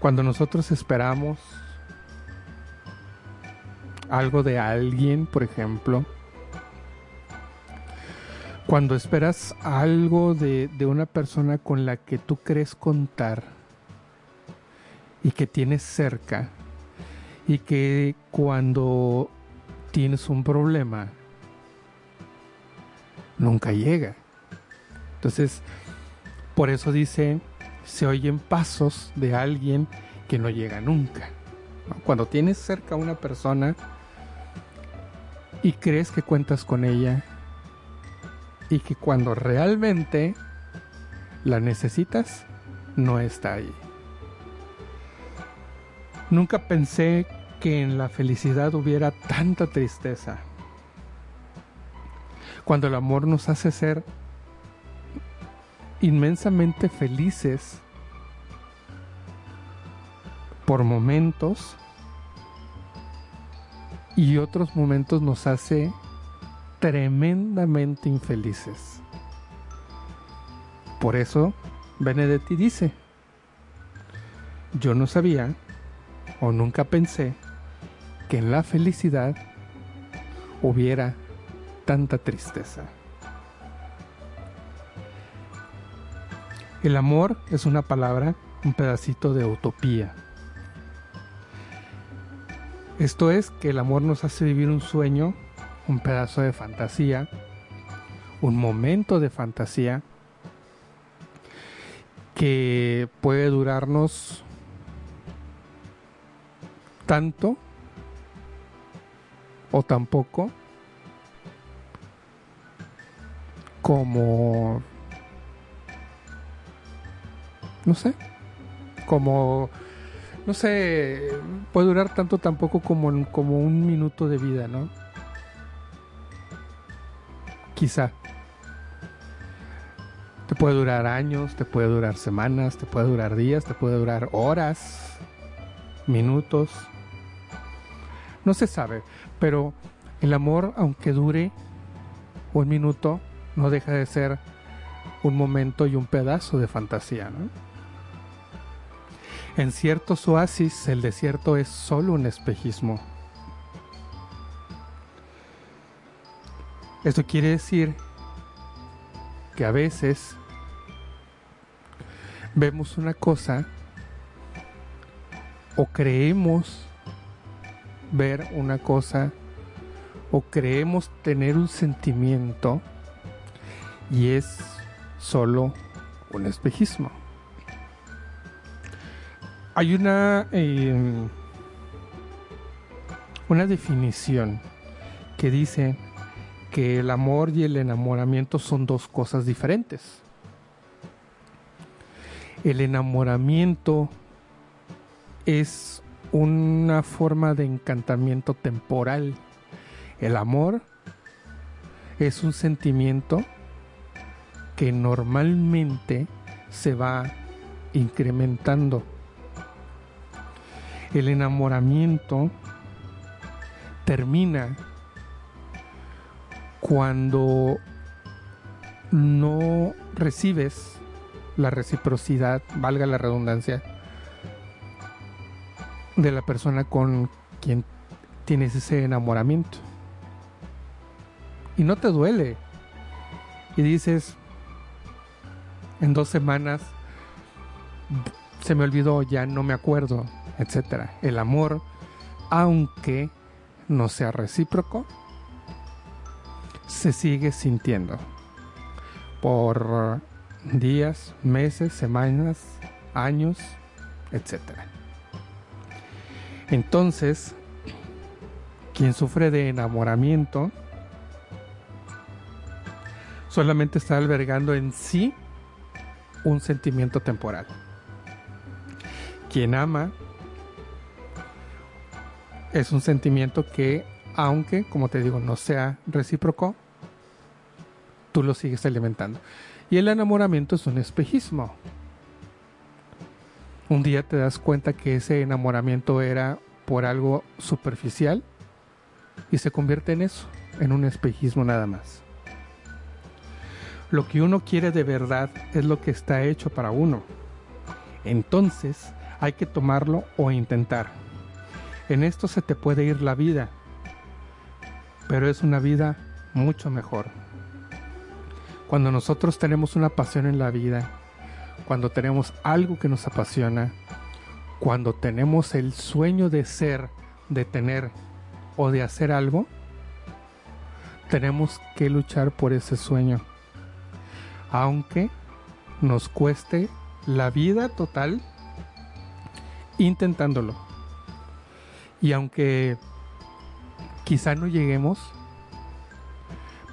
Cuando nosotros esperamos algo de alguien, por ejemplo, cuando esperas algo de, una persona con la que tú crees contar y que tienes cerca y que cuando tienes un problema nunca llega. Entonces, por eso dice, se oyen pasos de alguien que no llega nunca. Cuando tienes cerca a una persona y crees que cuentas con ella y que cuando realmente la necesitas, no está ahí. Nunca pensé que en la felicidad hubiera tanta tristeza. Cuando el amor nos hace ser inmensamente felices por momentos y otros momentos nos hace tremendamente infelices. Por eso Benedetti dice, yo no sabía o nunca pensé que en la felicidad hubiera tanta tristeza. El amor es una palabra, un pedacito de utopía. Esto es que el amor nos hace vivir un sueño, un pedazo de fantasía, un momento de fantasía que puede durarnos tanto o tampoco como no sé como no sé puede durar tanto tampoco como como un minuto de vida no quizá. Te puede durar años te puede durar semanas te puede durar días te puede durar horas minutos. No se sabe pero el amor aunque dure un minuto no deja de ser un momento y un pedazo de fantasía ¿no? En ciertos oasis el desierto es solo un espejismo. Esto quiere decir que a veces vemos una cosa o creemos ver una cosa o creemos tener un sentimiento y es solo un espejismo. Hay una eh, una definición que dice que el amor y el enamoramiento son dos cosas diferentes. El enamoramiento es una forma de encantamiento temporal. El amor es un sentimiento que normalmente se va incrementando. El enamoramiento termina cuando no recibes la reciprocidad, valga la redundancia, de la persona con quien tienes ese enamoramiento. Y no te duele. Y dices, en dos semanas se me olvidó, ya no me acuerdo, etcétera. El amor, aunque no sea recíproco, se sigue sintiendo por días, meses, semanas, años, etcétera. Entonces, quien sufre de enamoramiento solamente está albergando en sí un sentimiento temporal. Quien ama es un sentimiento que, aunque, como te digo, no sea recíproco, tú lo sigues alimentando. Y el enamoramiento es un espejismo. Un día te das cuenta que ese enamoramiento era por algo superficial y se convierte en eso, en un espejismo nada más. Lo que uno quiere de verdad es lo que está hecho para uno. Entonces hay que tomarlo o intentar. En esto se te puede ir la vida, pero es una vida mucho mejor. Cuando nosotros tenemos una pasión en la vida, cuando tenemos algo que nos apasiona, cuando tenemos el sueño de ser, de tener o de hacer algo, tenemos que luchar por ese sueño. Aunque nos cueste la vida total intentándolo. Y aunque quizá no lleguemos,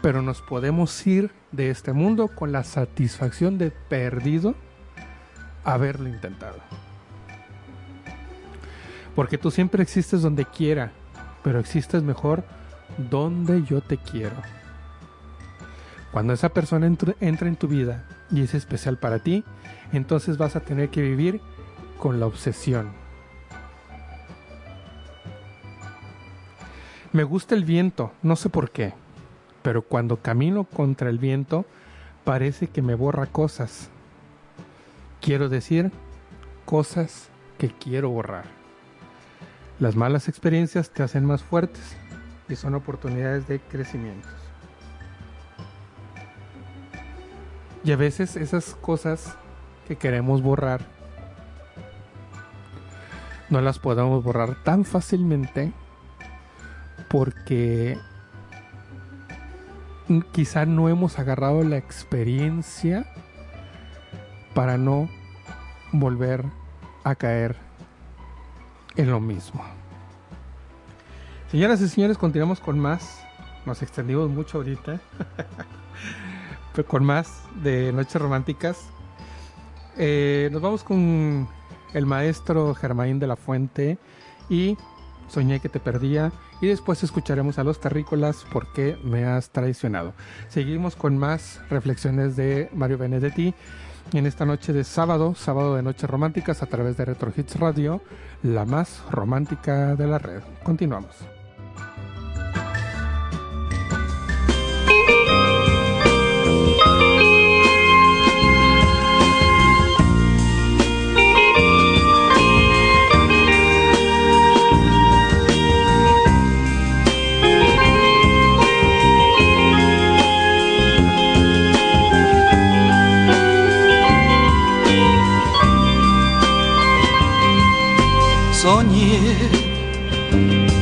pero nos podemos ir de este mundo con la satisfacción de perdido haberlo intentado. Porque tú siempre existes donde quiera, pero existes mejor donde yo te quiero. Cuando esa persona entr- entra en tu vida y es especial para ti, entonces vas a tener que vivir con la obsesión. Me gusta el viento, no sé por qué, pero cuando camino contra el viento parece que me borra cosas. Quiero decir, cosas que quiero borrar. Las malas experiencias te hacen más fuertes y son oportunidades de crecimiento. Y a veces esas cosas que queremos borrar no las podemos borrar tan fácilmente porque quizá no hemos agarrado la experiencia para no volver a caer en lo mismo. Señoras y señores, continuamos con más. Nos extendimos mucho ahorita. Con más de Noches Románticas. Eh, nos vamos con el maestro Germain de la Fuente y Soñé que te perdía. Y después escucharemos a los terrícolas porque me has traicionado. Seguimos con más reflexiones de Mario Benedetti en esta noche de sábado, sábado de Noches Románticas a través de Retro Hits Radio, la más romántica de la red. Continuamos.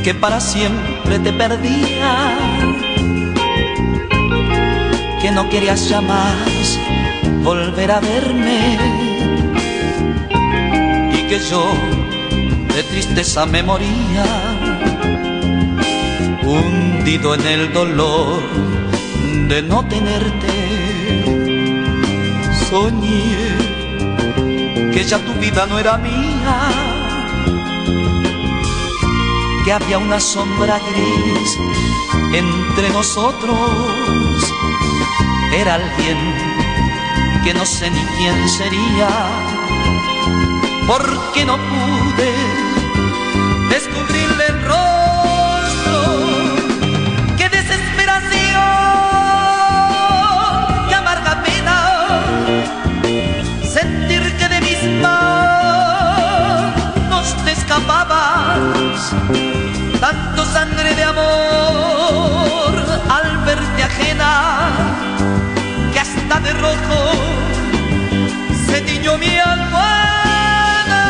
Que para siempre te perdía, que no querías jamás volver a verme y que yo de tristeza me moría, hundido en el dolor de no tenerte. Soñé que ya tu vida no era mía que había una sombra gris entre nosotros. Era alguien que no sé ni quién sería, porque no pude descubrirle de rojo se tiñó mi almohada.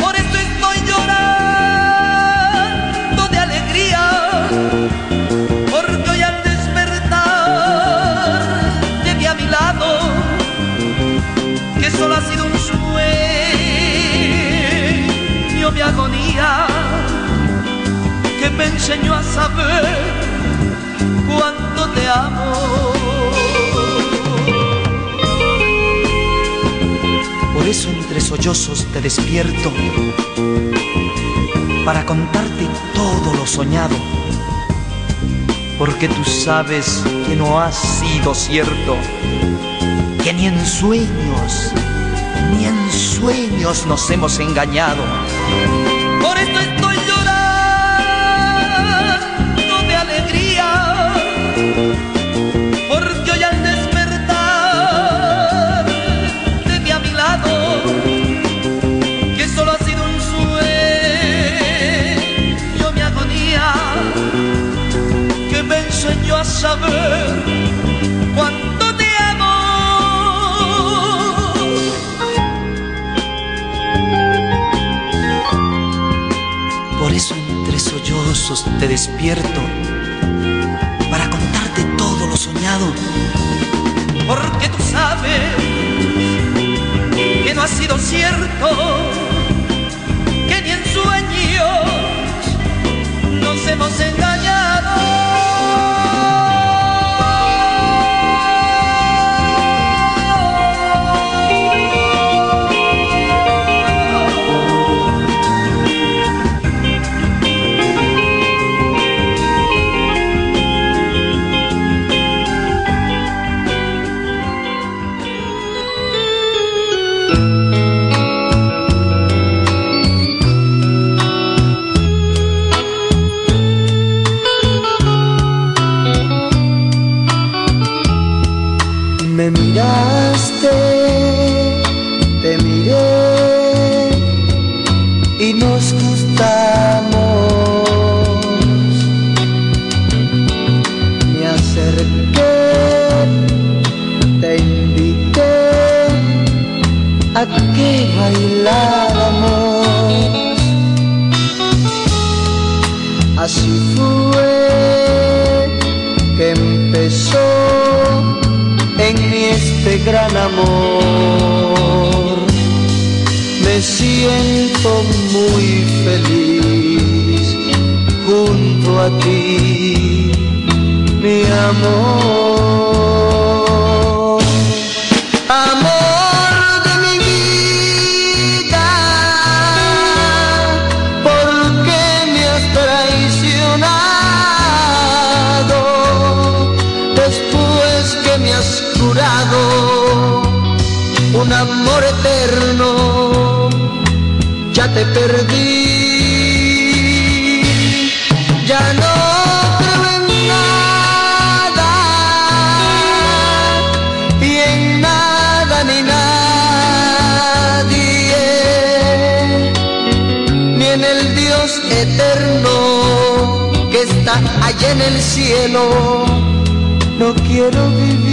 Por eso estoy llorando de alegría, porque hoy al despertar vi a mi lado, que solo ha sido un sueño, mi agonía, que me enseñó a saber cuánto te amo. Eso entre sollozos te despierto para contarte todo lo soñado. Porque tú sabes que no ha sido cierto, que ni en sueños, ni en sueños nos hemos engañado. A saber cuánto te amo. Por eso entre sollozos te despierto para contarte todo lo soñado. Porque tú sabes que no ha sido cierto, que ni en sueños nos hemos engañado. Gran amor. Me siento muy feliz junto a ti, mi amor. Te perdí. Ya no creo en nada y en nada ni nadie, ni en el Dios eterno que está allá en el cielo no quiero vivir.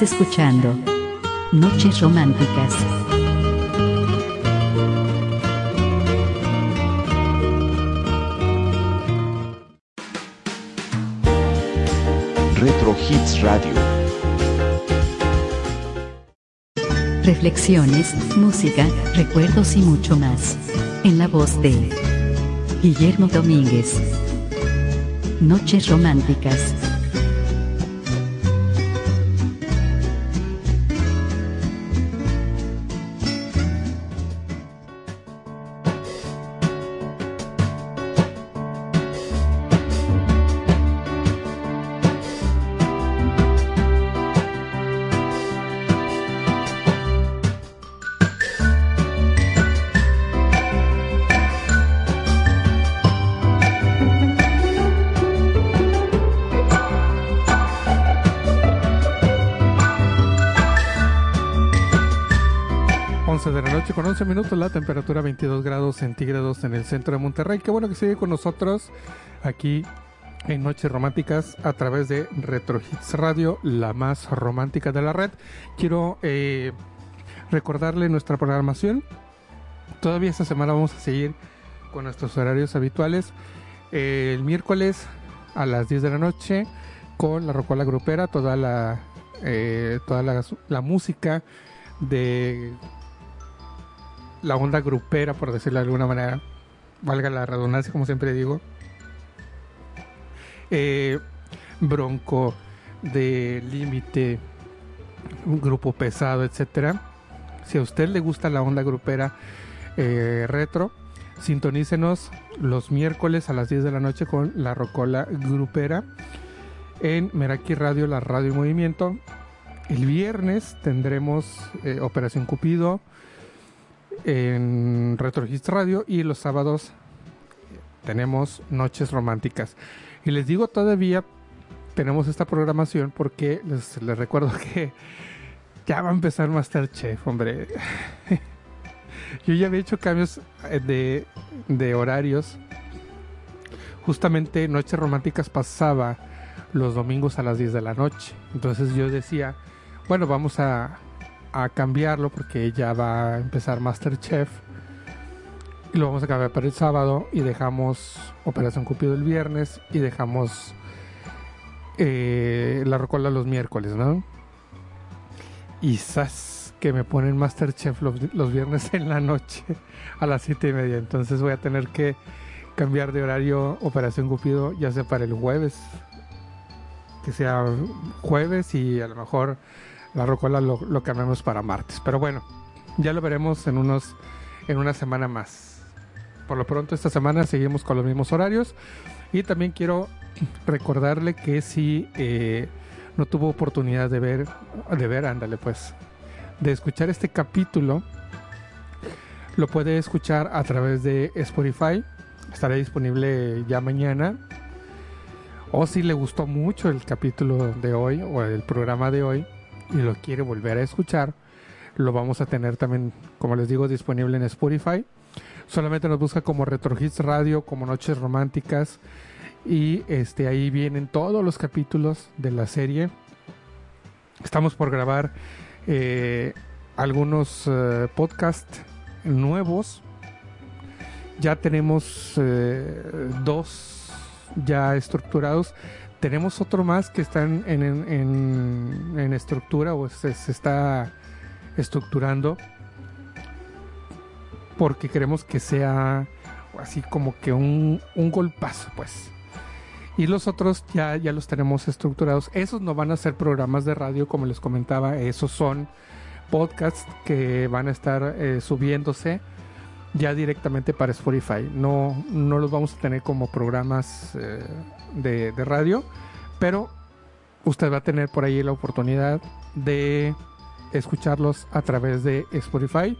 Estás escuchando Noches Románticas. Retro Hits Radio. Reflexiones, música, recuerdos y mucho más. En la voz de Guillermo Domínguez. Noches Románticas. Temperatura 22 grados centígrados en el centro de Monterrey. Qué bueno que sigue con nosotros aquí en Noches Románticas a través de Retro Hits Radio, la más romántica de la red. Quiero eh, recordarle nuestra programación. Todavía esta semana vamos a seguir con nuestros horarios habituales. Eh, el miércoles a las 10 de la noche con la Rocola Grupera, toda la, eh, toda la, la música de la onda grupera, por decirlo de alguna manera, valga la redundancia, como siempre digo. Eh, bronco, de límite, grupo pesado, etcétera. Si a usted le gusta la onda grupera eh, retro, sintonícenos los miércoles a las 10 de la noche con la Rocola Grupera en Meraki Radio, la Radio y Movimiento. El viernes tendremos eh, Operación Cupido, en Retro Hits Radio y los sábados tenemos noches románticas. Y les digo todavía tenemos esta programación porque les, recuerdo que ya va a empezar Masterchef, hombre. Yo ya había hecho cambios eh, de, de horarios. Justamente Noches Románticas pasaba los domingos a las 10 de la noche. Entonces yo decía, bueno, vamos a, a cambiarlo porque ya va a empezar Masterchef. Y lo vamos a cambiar para el sábado y dejamos Operación Cupido el viernes y dejamos eh, la rocola los miércoles, ¿no? Y sas que me ponen Masterchef los, los viernes en la noche a las siete y media. Entonces voy a tener que cambiar de horario Operación Cupido ya sea para el jueves. Que sea jueves y a lo mejor la rocola lo, lo cambiamos para martes. Pero bueno, ya lo veremos en unos en una semana más. Por lo pronto esta semana seguimos con los mismos horarios y también quiero recordarle que si eh, no tuvo oportunidad de ver, de ver, ándale pues, de escuchar este capítulo, lo puede escuchar a través de Spotify. Estará disponible ya mañana. O si le gustó mucho el capítulo de hoy o el programa de hoy y lo quiere volver a escuchar, lo vamos a tener también, como les digo, disponible en Spotify. Solamente nos busca como Retro Hits Radio, como Noches Románticas. Y este ahí vienen todos los capítulos de la serie. Estamos por grabar eh, algunos eh, podcasts nuevos. Ya tenemos eh, dos ya estructurados. Tenemos otro más que están en, en, estructura o se, está estructurando porque queremos que sea así como que un, un golpazo, pues. Y los otros ya, ya los tenemos estructurados. Esos no van a ser programas de radio, como les comentaba. Esos son podcasts que van a estar eh, subiéndose ya directamente para Spotify. No, no los vamos a tener como programas eh, de, radio, pero usted va a tener por ahí la oportunidad de escucharlos a través de Spotify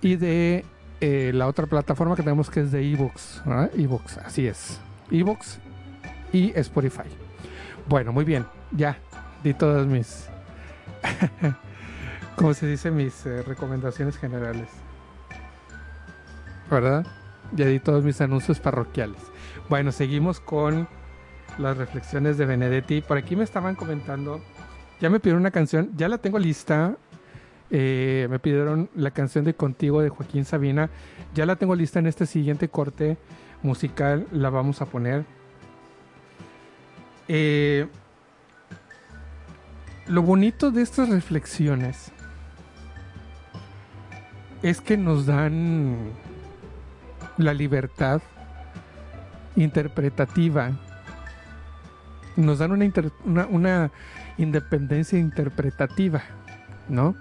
y de eh, la otra plataforma que tenemos que es de Evox. Evox, así es. Evox y Spotify. Bueno, muy bien. Ya di todas mis, como se dice, mis eh, recomendaciones generales. ¿Verdad? Ya di todos mis anuncios parroquiales. Bueno, seguimos con las reflexiones de Benedetti. Por aquí me estaban comentando, ya me pidieron una canción, ya la tengo lista. Eh, me pidieron la canción de Contigo de Joaquín Sabina. Ya la tengo lista en este siguiente corte musical. La vamos a poner. Eh, lo bonito de estas reflexiones es que nos dan la libertad interpretativa nos dan una, una independencia interpretativa, ¿no?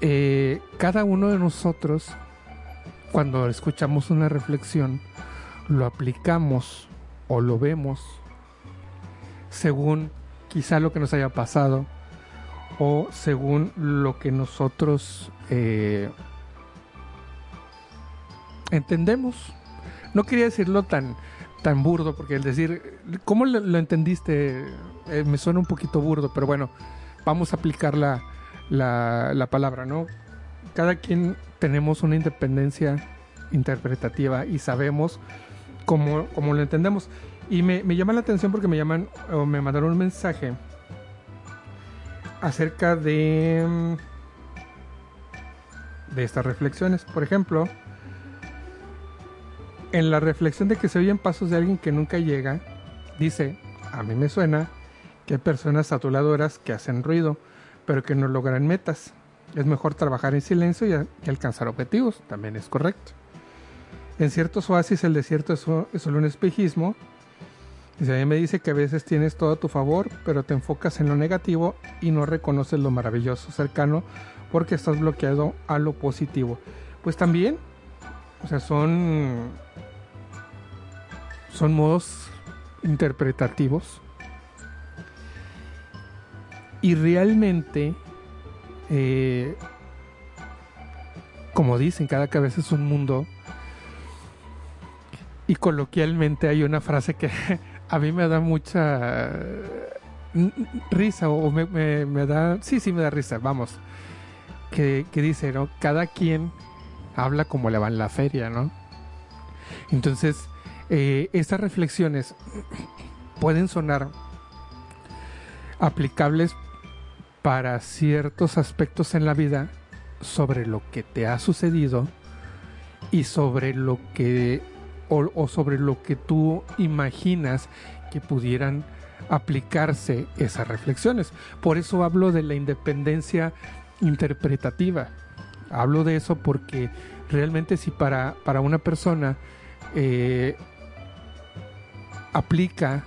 Eh, cada uno de nosotros, cuando escuchamos una reflexión, lo aplicamos o lo vemos según quizá lo que nos haya pasado o según lo que nosotros eh, entendemos. No quería decirlo tan, tan burdo, porque el decir, ¿cómo lo, entendiste? Eh, me suena un poquito burdo, pero bueno, vamos a aplicar la, la, la palabra, ¿no? Cada quien tenemos una independencia interpretativa y sabemos cómo, cómo lo entendemos. Y me, me llama la atención porque me llaman o me mandaron un mensaje acerca de, mm, de estas reflexiones. Por ejemplo, en la reflexión de que se oyen pasos de alguien que nunca llega, dice, a mí me suena que hay personas saturadoras que hacen ruido, pero que no logran metas. Es mejor trabajar en silencio y, alcanzar objetivos, también es correcto. En ciertos oasis el desierto es solo un espejismo. Y a mí me dice que a veces tienes todo a tu favor, pero te enfocas en lo negativo y no reconoces lo maravilloso cercano porque estás bloqueado a lo positivo. Pues también, o sea, son son modos interpretativos. Y realmente eh, como dicen cada cabeza es un mundo. Y coloquialmente hay una frase que a mí me da mucha mm, risa o me da sí sí me da risa vamos. Que, que dice no cada quien habla como le va en la feria no entonces eh, estas reflexiones pueden sonar aplicables para ciertos aspectos en la vida sobre lo que te ha sucedido y sobre lo que o, sobre lo que tú imaginas que pudieran aplicarse esas reflexiones. Por eso hablo de la independencia interpretativa. Hablo de eso porque realmente si para, para una persona eh, aplica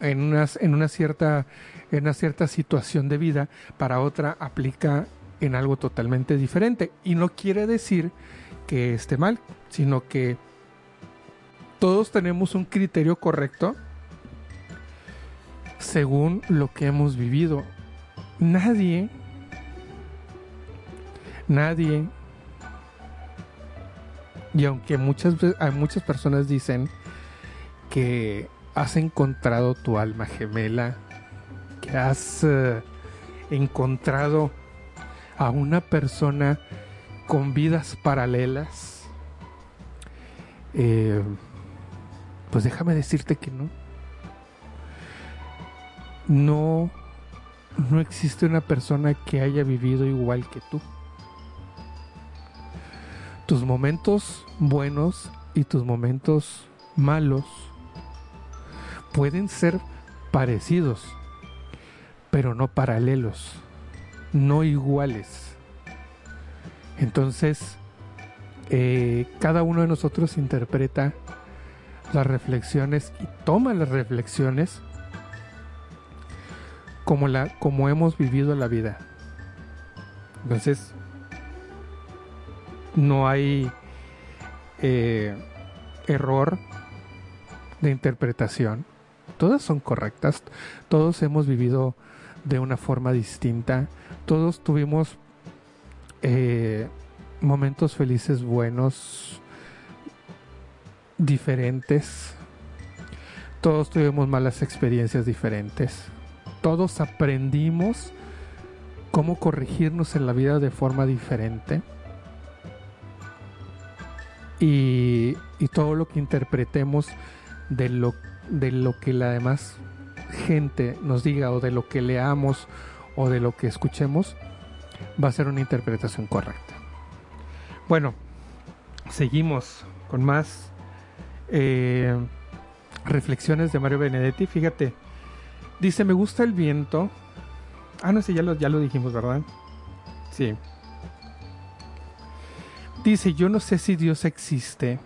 en, en, una cierta, en una cierta situación de vida, para otra aplica en algo totalmente diferente. Y no quiere decir que esté mal, sino que todos tenemos un criterio correcto según lo que hemos vivido. Nadie, nadie, y aunque muchas, muchas personas dicen que has encontrado tu alma gemela, que has eh, encontrado a una persona con vidas paralelas, eh, pues déjame decirte que no. No, no existe una persona que haya vivido igual que tú. Tus momentos buenos y tus momentos malos pueden ser parecidos, pero no paralelos, no iguales. Entonces, eh, cada uno de nosotros interpreta las reflexiones y toma las reflexiones como, la, como hemos vivido la vida. Entonces, no hay eh, error de interpretación. Todas son correctas. Todos hemos vivido de una forma distinta. Todos tuvimos eh, momentos felices buenos, diferentes. Todos tuvimos malas experiencias diferentes. Todos aprendimos cómo corregirnos en la vida de forma diferente. Y, y todo lo que interpretemos de lo, de lo que la demás gente nos diga o de lo que leamos o de lo que escuchemos va a ser una interpretación correcta. Bueno, seguimos con más eh, reflexiones de Mario Benedetti. Fíjate, dice, me gusta el viento. Ah, no sé, ya lo, ya lo dijimos, ¿verdad? Sí. Dice, yo no sé si Dios existe,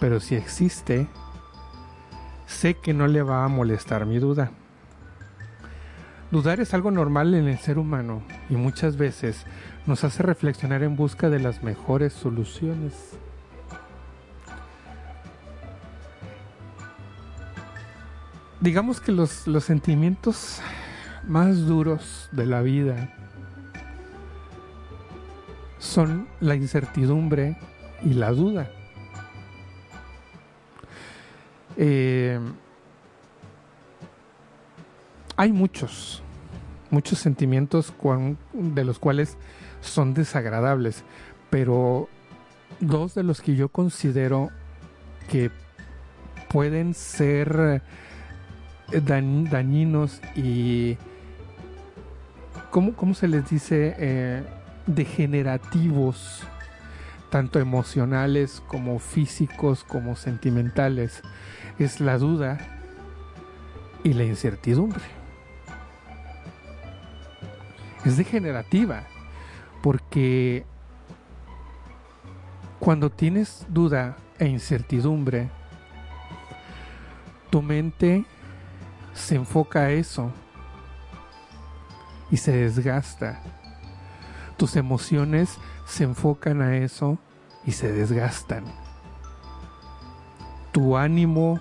pero si existe, sé que no le va a molestar mi duda. Dudar es algo normal en el ser humano y muchas veces nos hace reflexionar en busca de las mejores soluciones. Digamos que los, los sentimientos más duros de la vida son la incertidumbre y la duda. Eh, hay muchos, muchos sentimientos de los cuales son desagradables, pero dos de los que yo considero que pueden ser eh, dañ- dañinos y ¿cómo, cómo se les dice? Eh, degenerativos, tanto emocionales como físicos como sentimentales, es la duda y la incertidumbre. Es degenerativa porque cuando tienes duda e incertidumbre, tu mente se enfoca a eso y se desgasta. Tus emociones se enfocan a eso y se desgastan. Tu ánimo,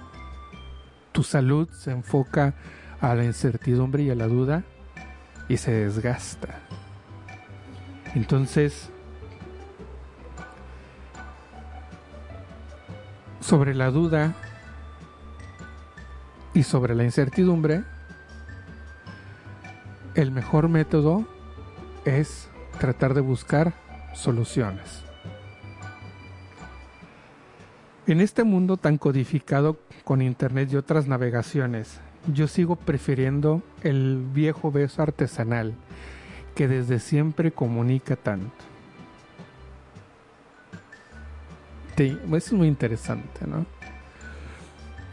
tu salud se enfoca a la incertidumbre y a la duda y se desgasta. Entonces, sobre la duda y sobre la incertidumbre, el mejor método es tratar de buscar soluciones. En este mundo tan codificado con internet y otras navegaciones, yo sigo prefiriendo el viejo beso artesanal que desde siempre comunica tanto. Sí, eso es muy interesante, ¿no?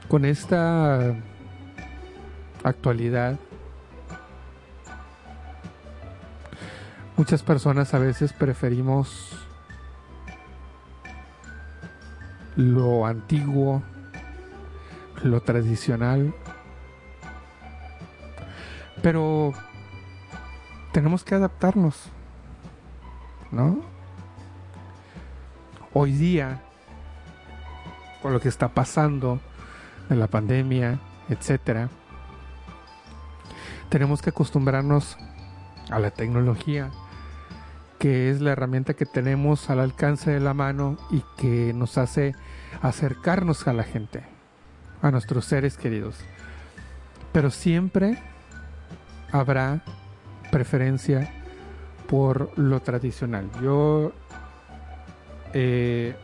Con esta actualidad, muchas personas a veces preferimos lo antiguo, lo tradicional, pero tenemos que adaptarnos, ¿no? Hoy día, con lo que está pasando de la pandemia, etcétera, tenemos que acostumbrarnos a la tecnología, que es la herramienta que tenemos al alcance de la mano y que nos hace acercarnos a la gente, a nuestros seres queridos. Pero siempre habrá preferencia por lo tradicional. Yo, eh,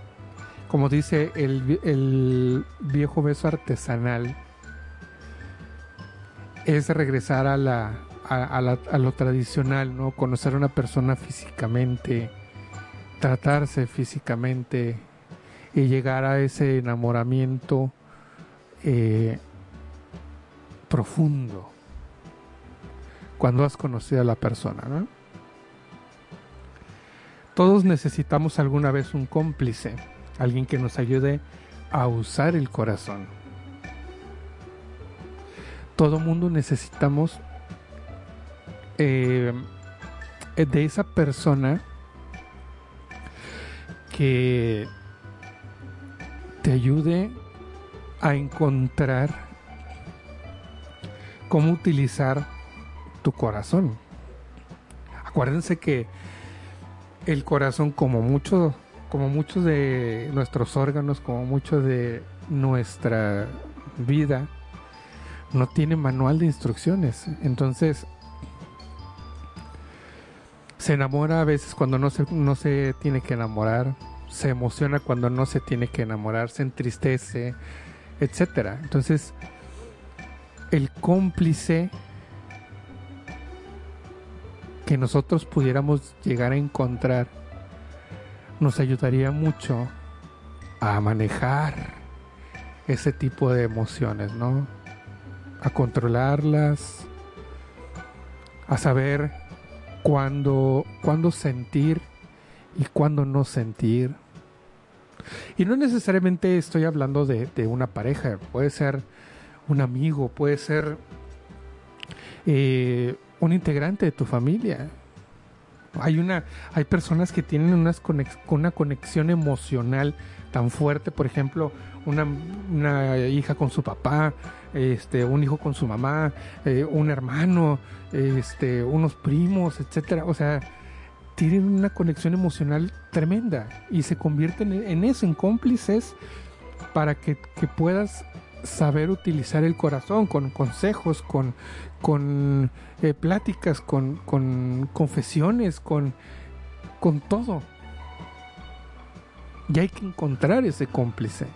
como dice el, vi- el viejo beso artesanal, es regresar a la, a la- a lo tradicional, ¿no? Conocer a una persona físicamente, tratarse físicamente y llegar a ese enamoramiento eh, profundo cuando has conocido a la persona. Todos necesitamos alguna vez un cómplice, alguien que nos ayude a usar el corazón. Todo mundo necesitamos eh, de esa persona que te ayude a encontrar cómo utilizar tu corazón. Acuérdense que el corazón, como mucho, como muchos de nuestros órganos, como mucho de nuestra vida, no tiene manual de instrucciones. Entonces, se enamora a veces cuando no se, no se tiene que enamorar, se emociona cuando no se tiene que enamorar, se entristece, etcétera. Entonces, el cómplice que nosotros pudiéramos llegar a encontrar nos ayudaría mucho a manejar ese tipo de emociones, ¿no? A controlarlas, a saber cuándo, cuándo sentir y cuándo no sentir. Y no necesariamente estoy hablando de, una pareja, puede ser un amigo, puede ser eh, un integrante de tu familia. Hay una, hay personas que tienen unas conex- una conexión emocional tan fuerte, por ejemplo, una, una hija con su papá, este, un hijo con su mamá, eh, un hermano, este, unos primos, etcétera. O sea, tienen una conexión emocional tremenda y se convierten en, eso, en cómplices para que, que puedas saber utilizar el corazón con consejos, con, con eh, pláticas, con, con confesiones, con, con todo. Y hay que encontrar ese cómplice.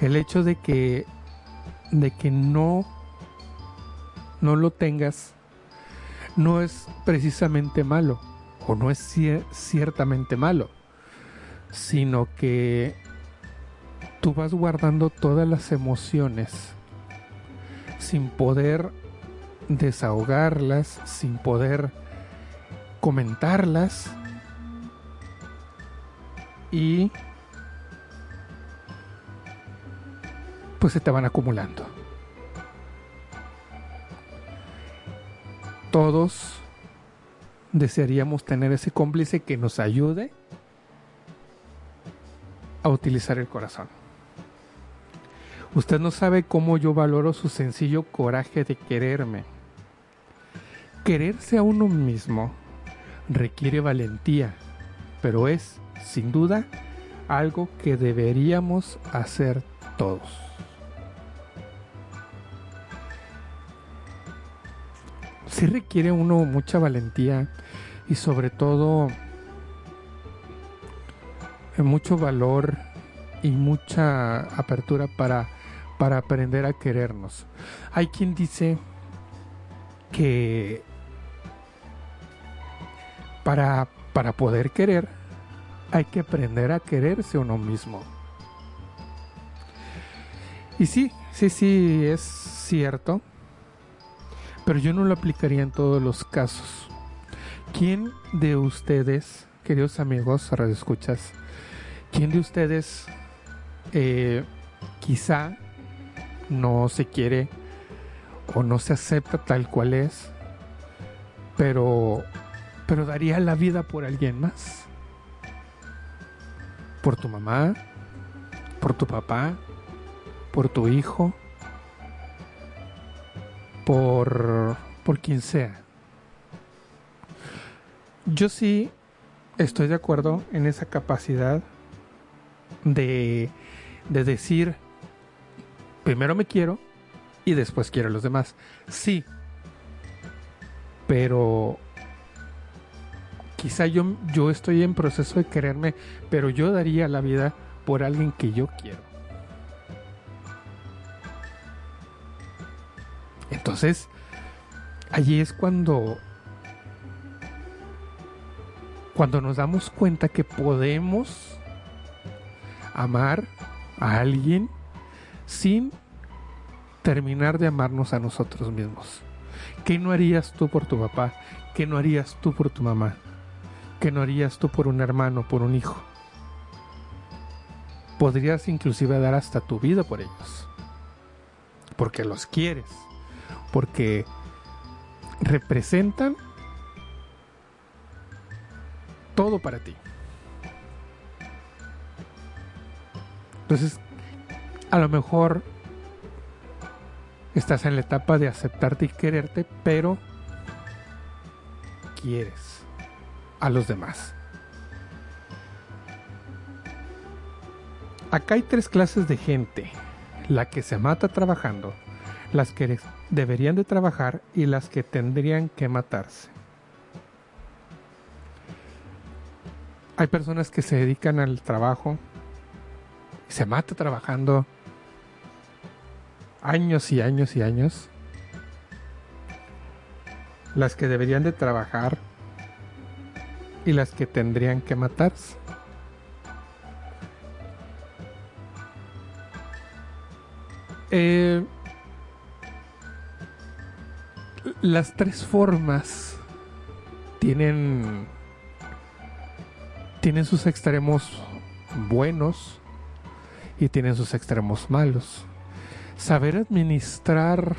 El hecho de que, de que no, no lo tengas no es precisamente malo, o no es cier- ciertamente malo, sino que tú vas guardando todas las emociones sin poder desahogarlas, sin poder comentarlas y pues se te van acumulando. Todos desearíamos tener ese cómplice que nos ayude a utilizar el corazón. Usted no sabe cómo yo valoro su sencillo coraje de quererme. Quererse a uno mismo requiere valentía, pero es, sin duda, algo que deberíamos hacer todos. Sí requiere uno mucha valentía y sobre todo eh, mucho valor y mucha apertura para, para aprender a querernos. Hay quien dice que para, para poder querer hay que aprender a quererse uno mismo. Y sí, sí, sí, es cierto, pero yo no lo aplicaría en todos los casos. ¿Quién de ustedes, queridos amigos, radioescuchas, quién de ustedes eh, quizá no se quiere o no se acepta tal cual es, pero, pero daría la vida por alguien más? Por tu mamá, por tu papá, por tu hijo, por, por quien sea. Yo sí estoy de acuerdo en esa capacidad de, de decir, primero me quiero y después quiero a los demás. Sí, pero quizá yo, yo estoy en proceso de quererme, pero yo daría la vida por alguien que yo quiero. Entonces, allí es cuando cuando nos damos cuenta que podemos amar a alguien sin terminar de amarnos a nosotros mismos. ¿Qué no harías tú por tu papá? ¿Qué no harías tú por tu mamá? ¿Qué no harías tú por un hermano, por un hijo? Podrías inclusive dar hasta tu vida por ellos. Porque los quieres porque representan todo para ti. Entonces, a lo mejor estás en la etapa de aceptarte y quererte, pero quieres a los demás. Acá hay tres clases de gente. La que se mata trabajando, las que deberían de trabajar y las que tendrían que matarse. Hay personas que se dedican al trabajo y se mata trabajando años y años y años. Las que deberían de trabajar y las que tendrían que matarse. Eh, las tres formas tienen tienen sus extremos buenos y tienen sus extremos malos. Saber administrar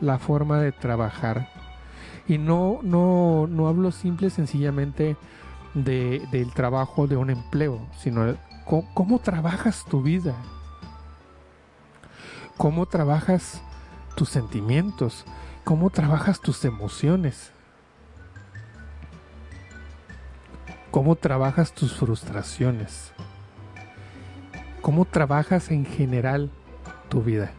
la forma de trabajar y no no no hablo simple sencillamente de, del trabajo de un empleo, sino cómo trabajas tu vida, cómo trabajas tus sentimientos, cómo trabajas tus emociones, cómo trabajas tus frustraciones, cómo trabajas en general tu vida.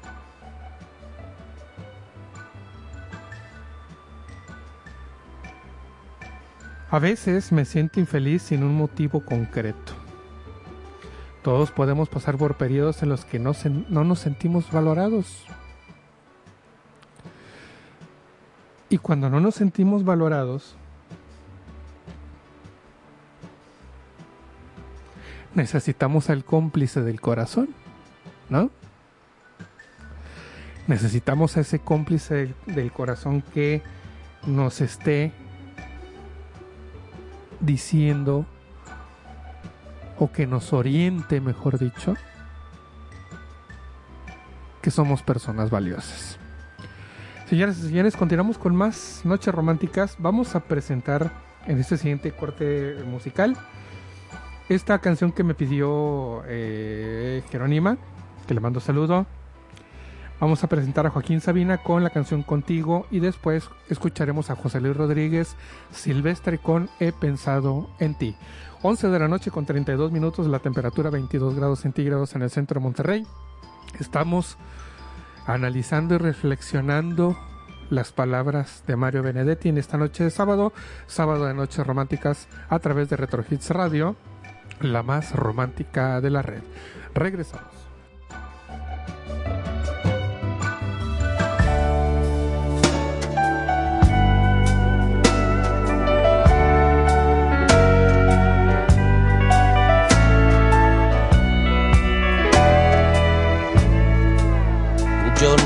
A veces me siento infeliz sin un motivo concreto. Todos podemos pasar por periodos en los que no, no nos sentimos valorados. Y cuando no nos sentimos valorados, necesitamos al cómplice del corazón, ¿no? Necesitamos a ese cómplice del, del corazón que nos esté diciendo o que nos oriente, mejor dicho, que somos personas valiosas. Señoras y señores, continuamos con más noches románticas. Vamos a presentar en este siguiente corte musical esta canción que me pidió eh, Jerónima, que le mando saludo. Vamos a presentar a Joaquín Sabina con la canción Contigo y después escucharemos a José Luis Rodríguez Silvestre con He pensado en ti. 11 de la noche con 32 minutos, la temperatura 22 grados centígrados en el centro de Monterrey. Estamos analizando y reflexionando las palabras de Mario Benedetti en esta noche de sábado, sábado de noches románticas a través de Retro Hits Radio, la más romántica de la red. Regresamos.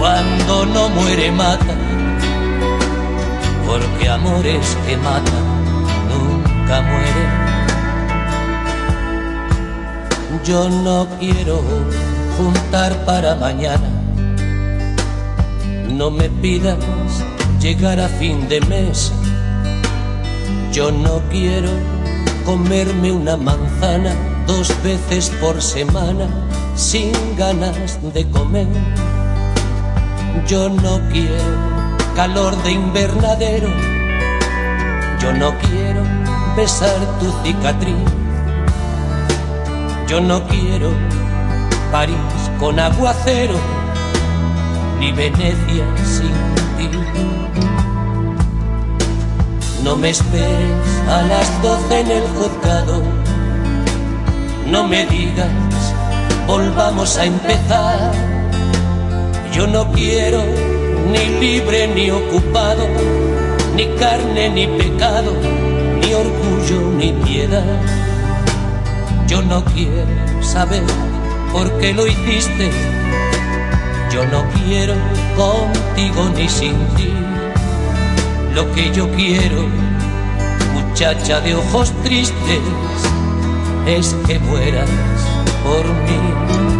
cuando no muere mata, porque amores que matan nunca mueren. Yo no quiero juntar para mañana. No me pidas llegar a fin de mes. Yo no quiero comerme una manzana dos veces por semana sin ganas de comer. Yo no quiero calor de invernadero. Yo no quiero besar tu cicatriz. Yo no quiero París con aguacero, ni Venecia sin ti. No me esperes a las doce en el juzgado. No me digas, volvamos a empezar. Yo no quiero ni libre ni ocupado, ni carne ni pecado, ni orgullo ni piedad. Yo no quiero saber por qué lo hiciste. Yo no quiero contigo ni sin ti. Lo que yo quiero, muchacha de ojos tristes, es que mueras por mí.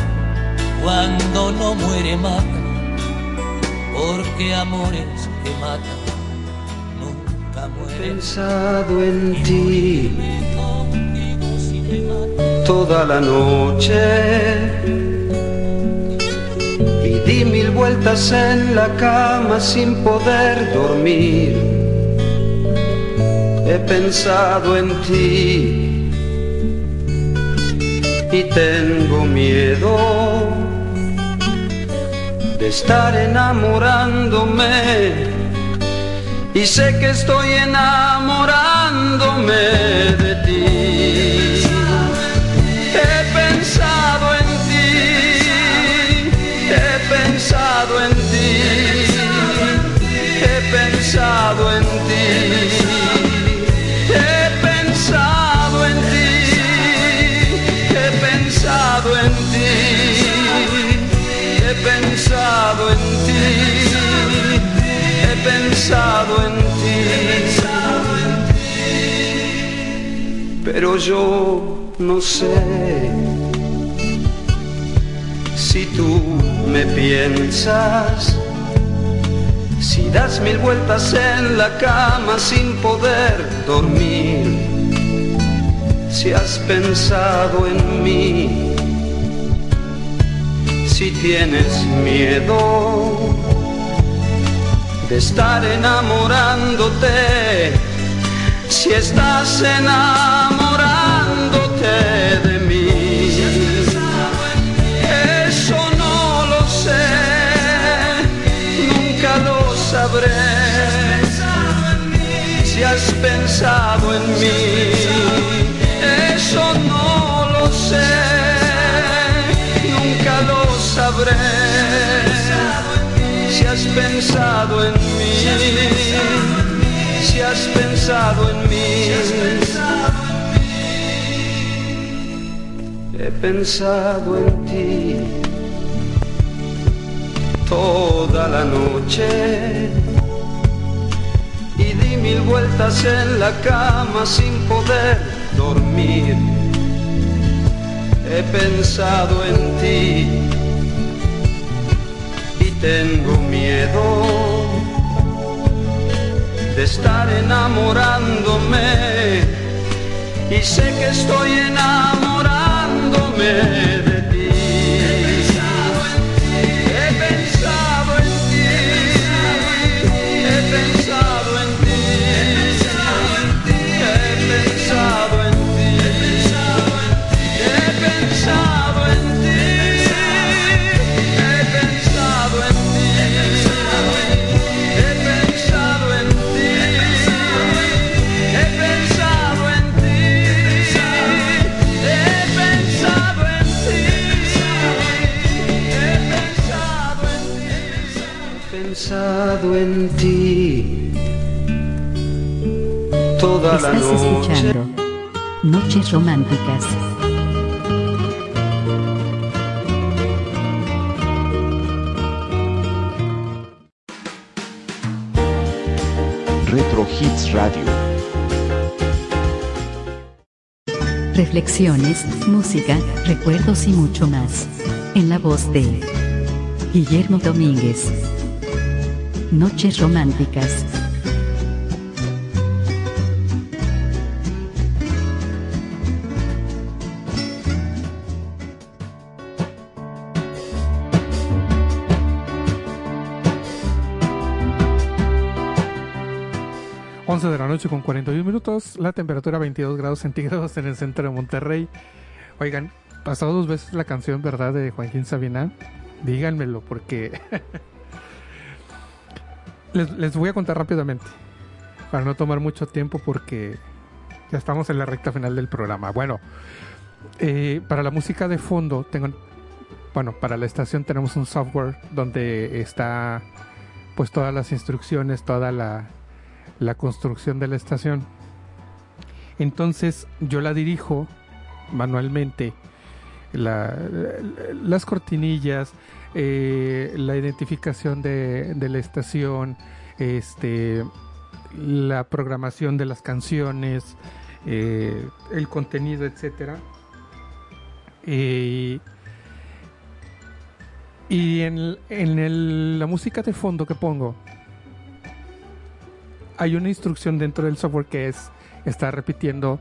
cuando no muere mata porque amores que matan nunca mueren. Pensado en ti. toda la noche. Y di mil vueltas en la cama sin poder dormir. He pensado en ti. Y tengo miedo de estar enamorándome y sé que estoy enamorándome de ti. Pensado en ti, pero yo no sé si tú me piensas, si das mil vueltas en la cama sin poder dormir, si has pensado en mí, si tienes miedo de estar enamorándote, si estás enamorándote de mí. Eso no lo sé, nunca lo sabré. Si has pensado en mí, eso no lo sé, nunca lo sabré. Si has pensado en mí, si has pensado en mí. He pensado en ti toda la noche y di mil vueltas en la cama sin poder dormir. He pensado en ti tengo miedo de estar enamorándome. Y sé que estoy enamorándome pensado en ti toda la Estás noche. escuchando Noches Románticas. Retro Hits Radio. Reflexiones, música, recuerdos y mucho más. En la voz de Guillermo Domínguez. Noches Románticas. De la noche con 41 minutos, la temperatura 22 grados centígrados en el centro de Monterrey. Oigan, pasado dos veces la canción, ¿verdad? De Joaquín Sabina. Díganmelo porque les, les voy a contar rápidamente para no tomar mucho tiempo porque ya estamos en la recta final del programa. Bueno, eh, para la música de fondo tengo, bueno, para la estación tenemos un software donde está pues todas las instrucciones, toda la, la construcción de la estación. Entonces yo la dirijo manualmente. La- las cortinillas, eh, la identificación de, la estación, este, la programación de las canciones, eh, el contenido, etcétera. Y en, el- la música de fondo que pongo, hay una instrucción dentro del software que es estar repitiendo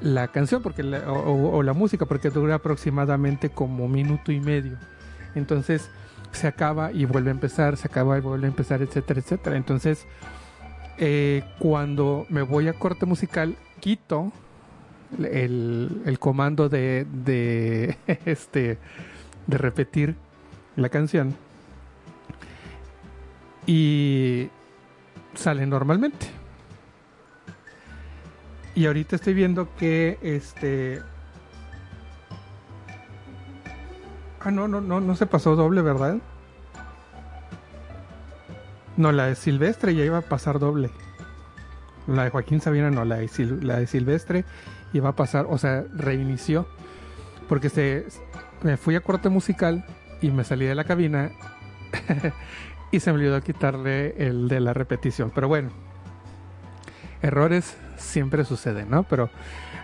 la canción porque la- o- o la música porque dura aproximadamente como minuto y medio. Entonces se acaba y vuelve a empezar, se acaba y vuelve a empezar, etcétera, etcétera. Entonces eh, cuando me voy a corte musical quito el, el comando de, de este de repetir la canción y sale normalmente. Y ahorita estoy viendo que este. Ah, no, no, no, no se pasó doble, ¿verdad? No, la de Silvestre ya iba a pasar doble. La de Joaquín Sabina no, la de, la de Silvestre iba a pasar, o sea, reinició. Porque se, me fui a corte musical y me salí de la cabina y se me olvidó quitarle el de la repetición. Pero bueno, errores siempre suceden, ¿no? Pero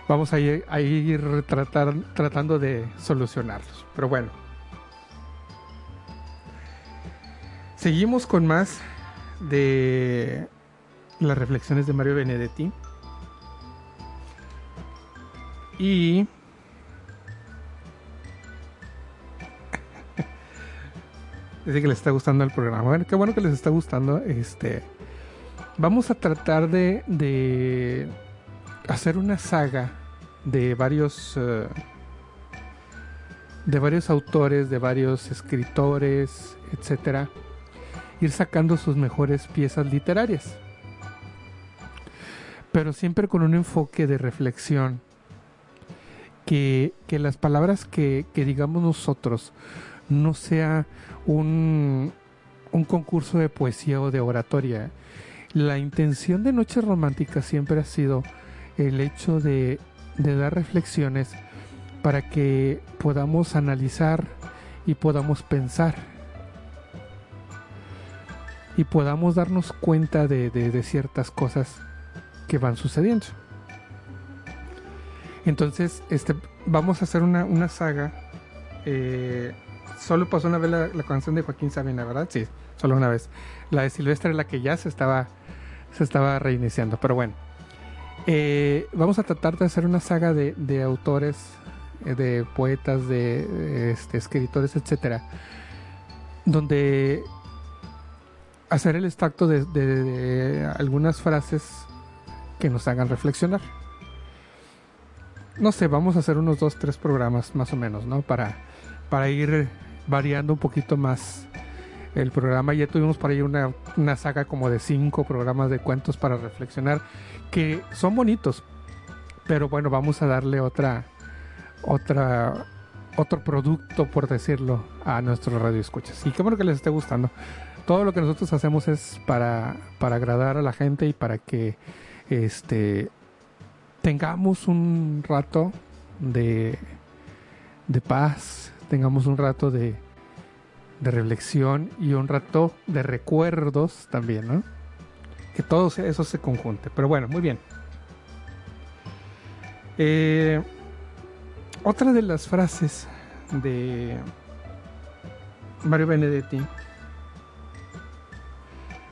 vamos a ir, a ir tratando de solucionarlos. Pero bueno. Seguimos con más de las reflexiones de Mario Benedetti. Y dice que les está gustando el programa. Bueno, qué bueno que les está gustando. Este, vamos a tratar de, hacer una saga de varios eh, de varios autores, de varios escritores, etcétera, ir sacando sus mejores piezas literarias. Pero siempre con un enfoque de reflexión. Que, que las palabras que, que digamos nosotros no sea un, un concurso de poesía o de oratoria. La intención de Noches Románticas siempre ha sido el hecho de, de dar reflexiones para que podamos analizar y podamos pensar y podamos darnos cuenta de, de- ciertas cosas que van sucediendo. Entonces, este, vamos a hacer una, una saga. eh, solo pasó una vez la, canción de Joaquín Sabina, ¿verdad? Sí, solo una vez. La de Silvestre, la que ya se estaba, se estaba reiniciando. Pero bueno, Eh, vamos a tratar de hacer una saga de, de autores, eh, de poetas, de este, escritores, etcétera, donde hacer el extracto de, algunas frases que nos hagan reflexionar. No sé, vamos a hacer unos dos, tres programas más o menos, ¿no? Para, para ir variando un poquito más el programa. Ya tuvimos por ahí una, una saga como de cinco programas de cuentos para reflexionar que son bonitos, pero bueno, vamos a darle otra, otra, otro producto, por decirlo, a nuestros radioescuchas. Y qué bueno que les esté gustando. Todo lo que nosotros hacemos es para, para agradar a la gente y para que este tengamos un rato de, de paz, tengamos un rato de, de reflexión y un rato de recuerdos también, ¿no? Que todo eso se conjunte. Pero bueno, muy bien. Eh, otra de las frases de Mario Benedetti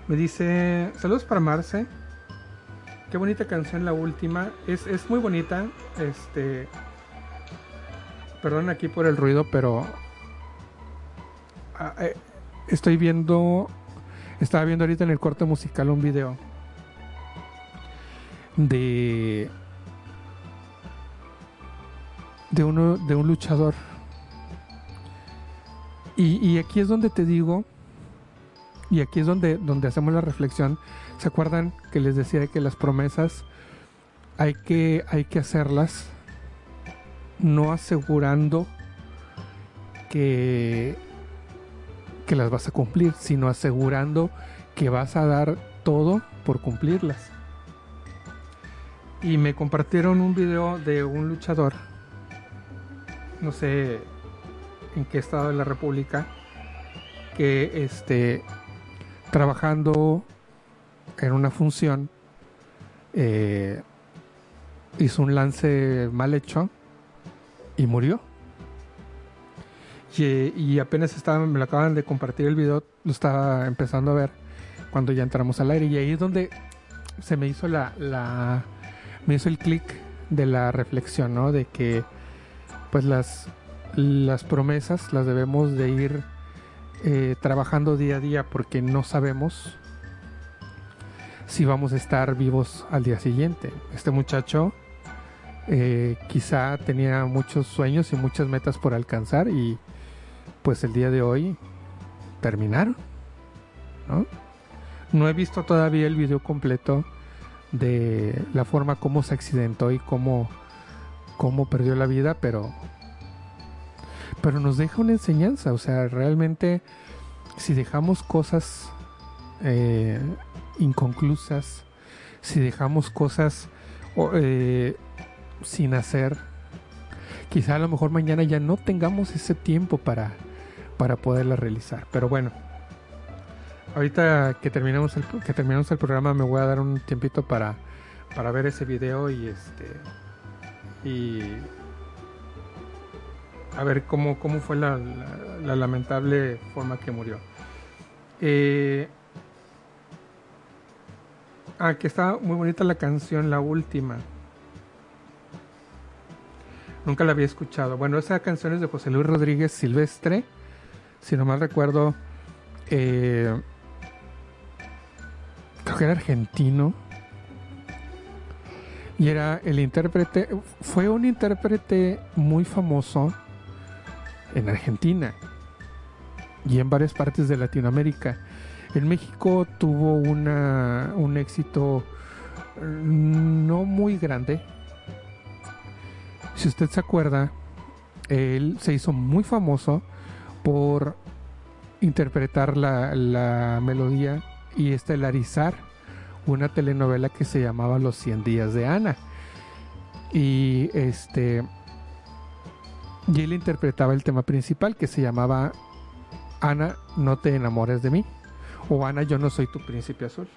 me dice, saludos para Marce. Qué bonita canción la última. Es, es muy bonita. Este. Perdón aquí por el ruido, pero. ah, eh, estoy viendo. Estaba viendo ahorita en el corte musical un video. De. De uno. De un luchador. Y, y aquí es donde te digo. Y aquí es donde, donde hacemos la reflexión. ¿Se acuerdan que les decía que las promesas hay que, hay que hacerlas no asegurando que, que las vas a cumplir, sino asegurando que vas a dar todo por cumplirlas? Y me compartieron un video de un luchador, no sé en qué estado de la República, que este trabajando en una función eh, hizo un lance mal hecho y murió. Y, y apenas estaba, me lo acaban de compartir el video, lo estaba empezando a ver cuando ya entramos al aire. Y ahí es donde se me hizo la, la me hizo el clic de la reflexión, ¿no? De que pues las, las promesas las debemos de ir eh, trabajando día a día porque no sabemos si vamos a estar vivos al día siguiente. Este muchacho eh, quizá tenía muchos sueños y muchas metas por alcanzar y pues el día de hoy terminaron. ¿no? He visto todavía el video completo de la forma como se accidentó y cómo, cómo perdió la vida, pero pero nos deja una enseñanza, o sea, realmente si dejamos cosas eh, inconclusas, si dejamos cosas eh, sin hacer, quizá a lo mejor mañana ya no tengamos ese tiempo para, para poderla realizar. Pero bueno, ahorita que terminemos el, que terminemos el programa me voy a dar un tiempito para, para ver ese video y este y a ver cómo, cómo fue la, la- la lamentable forma que murió. Eh, ah, que está muy bonita la canción, la última. Nunca la había escuchado. Bueno, esa canción es de José Luis Rodríguez Silvestre. Si no mal recuerdo, eh, creo que era argentino. Y era el intérprete, fue un intérprete muy famoso en Argentina y en varias partes de Latinoamérica. En México tuvo una, un éxito eh, no muy grande. Si usted se acuerda, él se hizo muy famoso por interpretar la, la melodía y estelarizar una telenovela que se llamaba Los 100 días de Ana. Y este y él interpretaba el tema principal que se llamaba Ana, no te enamores de mí. O Ana, yo no soy tu príncipe azul.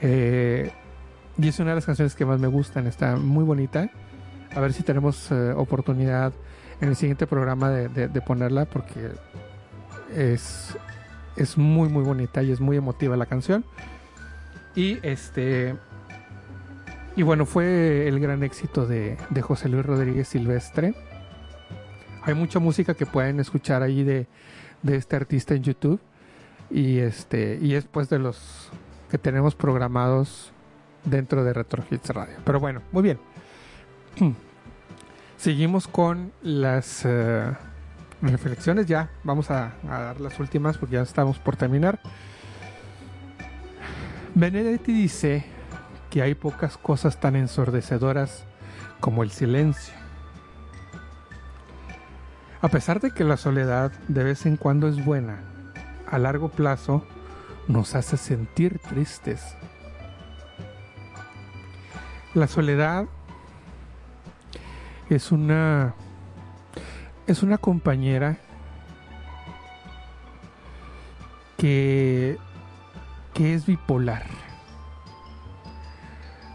Eh, y es una de las canciones que más me gustan, está muy bonita. A ver si tenemos eh, oportunidad en el siguiente programa de, de- ponerla porque es, es muy muy bonita y es muy emotiva la canción. Y este y bueno, fue el gran éxito de, de José Luis Rodríguez Silvestre. Hay mucha música que pueden escuchar ahí de, de este artista en YouTube. Y este, y es pues de los que tenemos programados dentro de Retro Hits Radio. Pero bueno, muy bien. Seguimos con las eh, reflexiones ya. Vamos a, a dar las últimas porque ya estamos por terminar. Benedetti dice que hay pocas cosas tan ensordecedoras como el silencio. A pesar de que la soledad de vez en cuando es buena, a largo plazo nos hace sentir tristes. La soledad es una es una compañera que que es bipolar.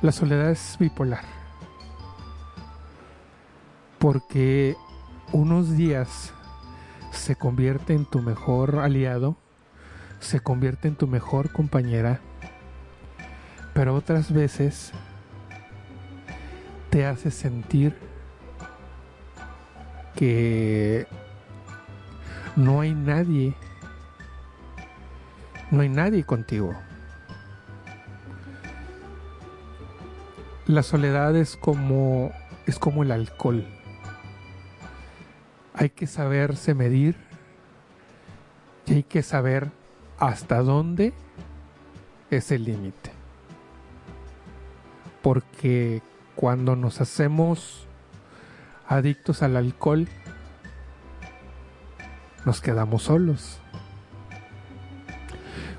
La soledad es bipolar. Porque unos días se convierte en tu mejor aliado, se convierte en tu mejor compañera, pero otras veces te hace sentir que no hay nadie, no hay nadie contigo. La soledad es como es como el alcohol. Hay que saberse medir y hay que saber hasta dónde es el límite. Porque cuando nos hacemos adictos al alcohol, nos quedamos solos.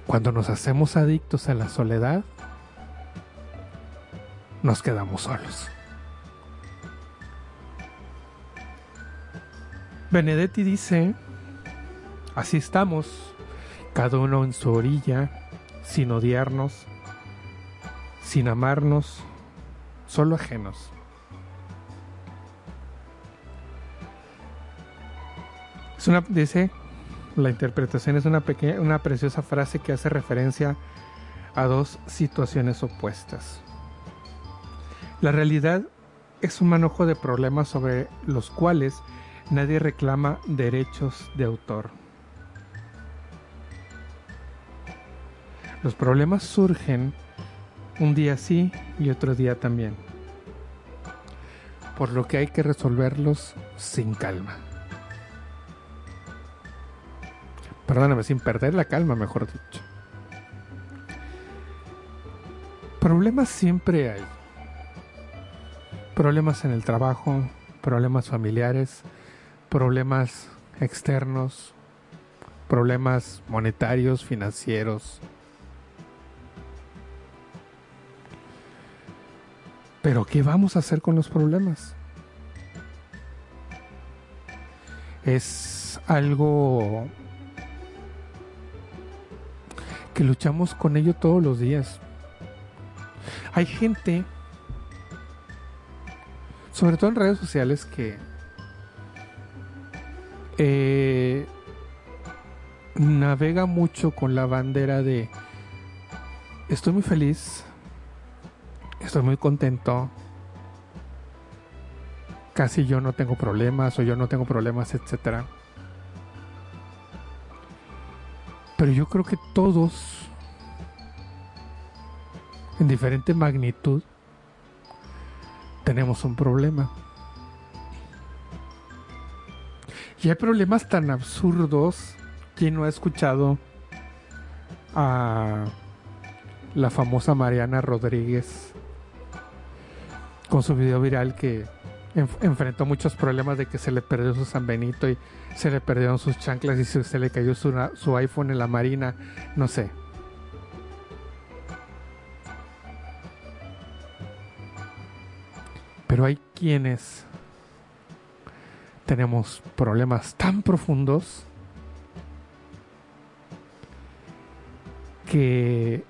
Cuando nos hacemos adictos a la soledad, nos quedamos solos. Benedetti dice, así estamos, cada uno en su orilla, sin odiarnos, sin amarnos, solo ajenos. Es una, dice, la interpretación es una pequeña, una preciosa frase que hace referencia a dos situaciones opuestas. La realidad es un manojo de problemas sobre los cuales nadie reclama derechos de autor. Los problemas surgen un día sí y otro día también, por lo que hay que resolverlos sin calma. Perdóname, sin perder la calma, mejor dicho. Problemas siempre hay. Problemas en el trabajo, problemas familiares, problemas externos, problemas monetarios, financieros. Pero ¿qué vamos a hacer con los problemas? Es algo que luchamos con ello todos los días. Hay gente, sobre todo en redes sociales, que eh, navega mucho con la bandera de estoy muy feliz, estoy muy contento, casi yo no tengo problemas o yo no tengo problemas, etcétera. Pero yo creo que todos, en diferente magnitud, tenemos un problema. Y hay problemas tan absurdos. ¿Quién no ha escuchado a la famosa Mariana Rodríguez con su video viral que enf- enfrentó muchos problemas de que se le perdió su San Benito y se le perdieron sus chanclas y se, le cayó su iPhone en la marina? No sé. Pero hay quienes tenemos problemas tan profundos que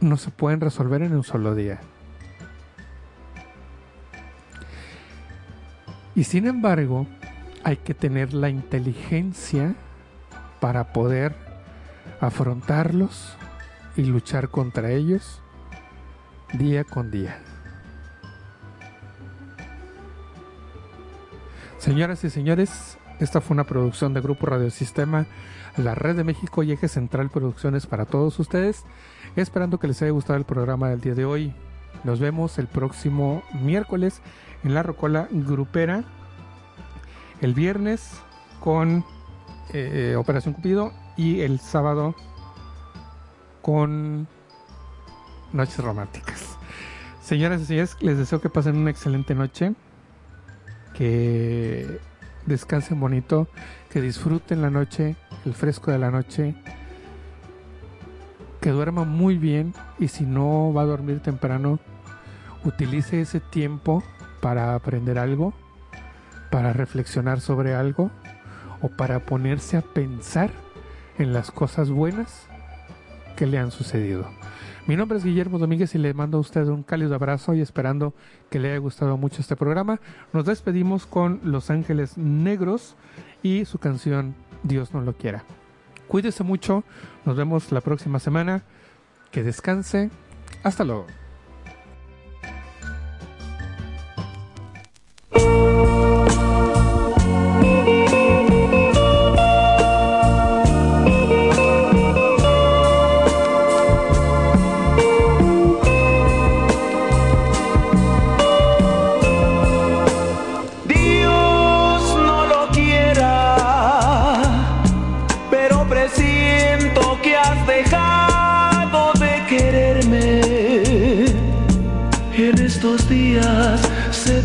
no se pueden resolver en un solo día. Y sin embargo, hay que tener la inteligencia para poder afrontarlos y luchar contra ellos día con día. Señoras y señores, esta fue una producción de Grupo Radiosistema, la Red de México y Eje Central Producciones para todos ustedes. Esperando que les haya gustado el programa del día de hoy. Nos vemos el próximo miércoles en la Rocola Grupera. El viernes con eh, Operación Cupido y el sábado con Noches Románticas. Señoras y señores, les deseo que pasen una excelente noche. Que descansen bonito, que disfruten la noche, el fresco de la noche, que duerma muy bien y si no va a dormir temprano, utilice ese tiempo para aprender algo, para reflexionar sobre algo o para ponerse a pensar en las cosas buenas que le han sucedido. Mi nombre es Guillermo Domínguez y le mando a usted un cálido abrazo y esperando que le haya gustado mucho este programa. Nos despedimos con Los Ángeles Negros y su canción Dios no lo quiera. Cuídese mucho, nos vemos la próxima semana. Que descanse. Hasta luego.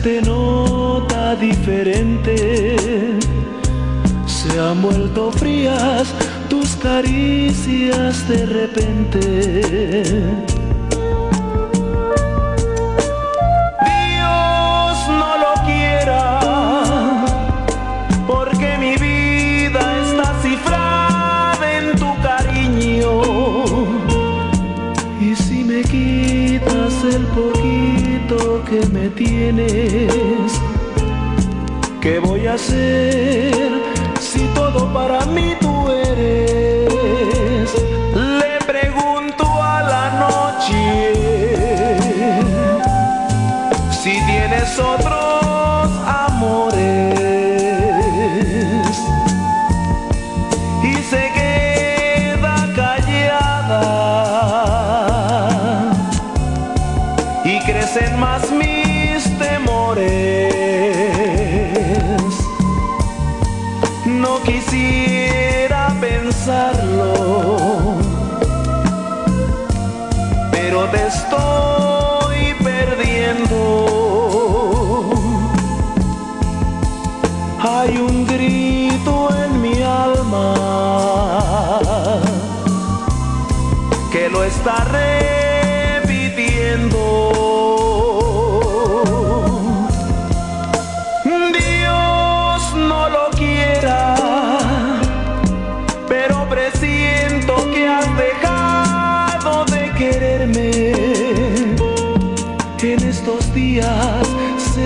Te nota diferente. Se han vuelto frías tus caricias de repente. ¿Qué voy a hacer si todo para mí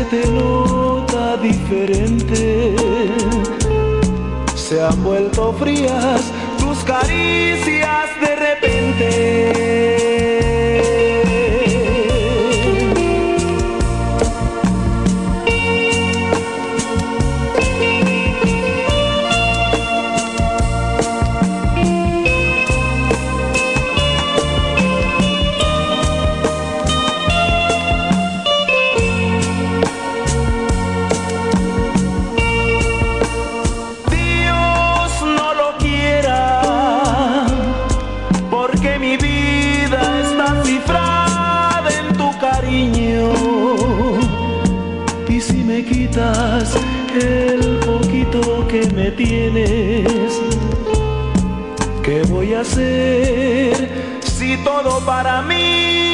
te nota diferente. Se han vuelto frías si todo para mí?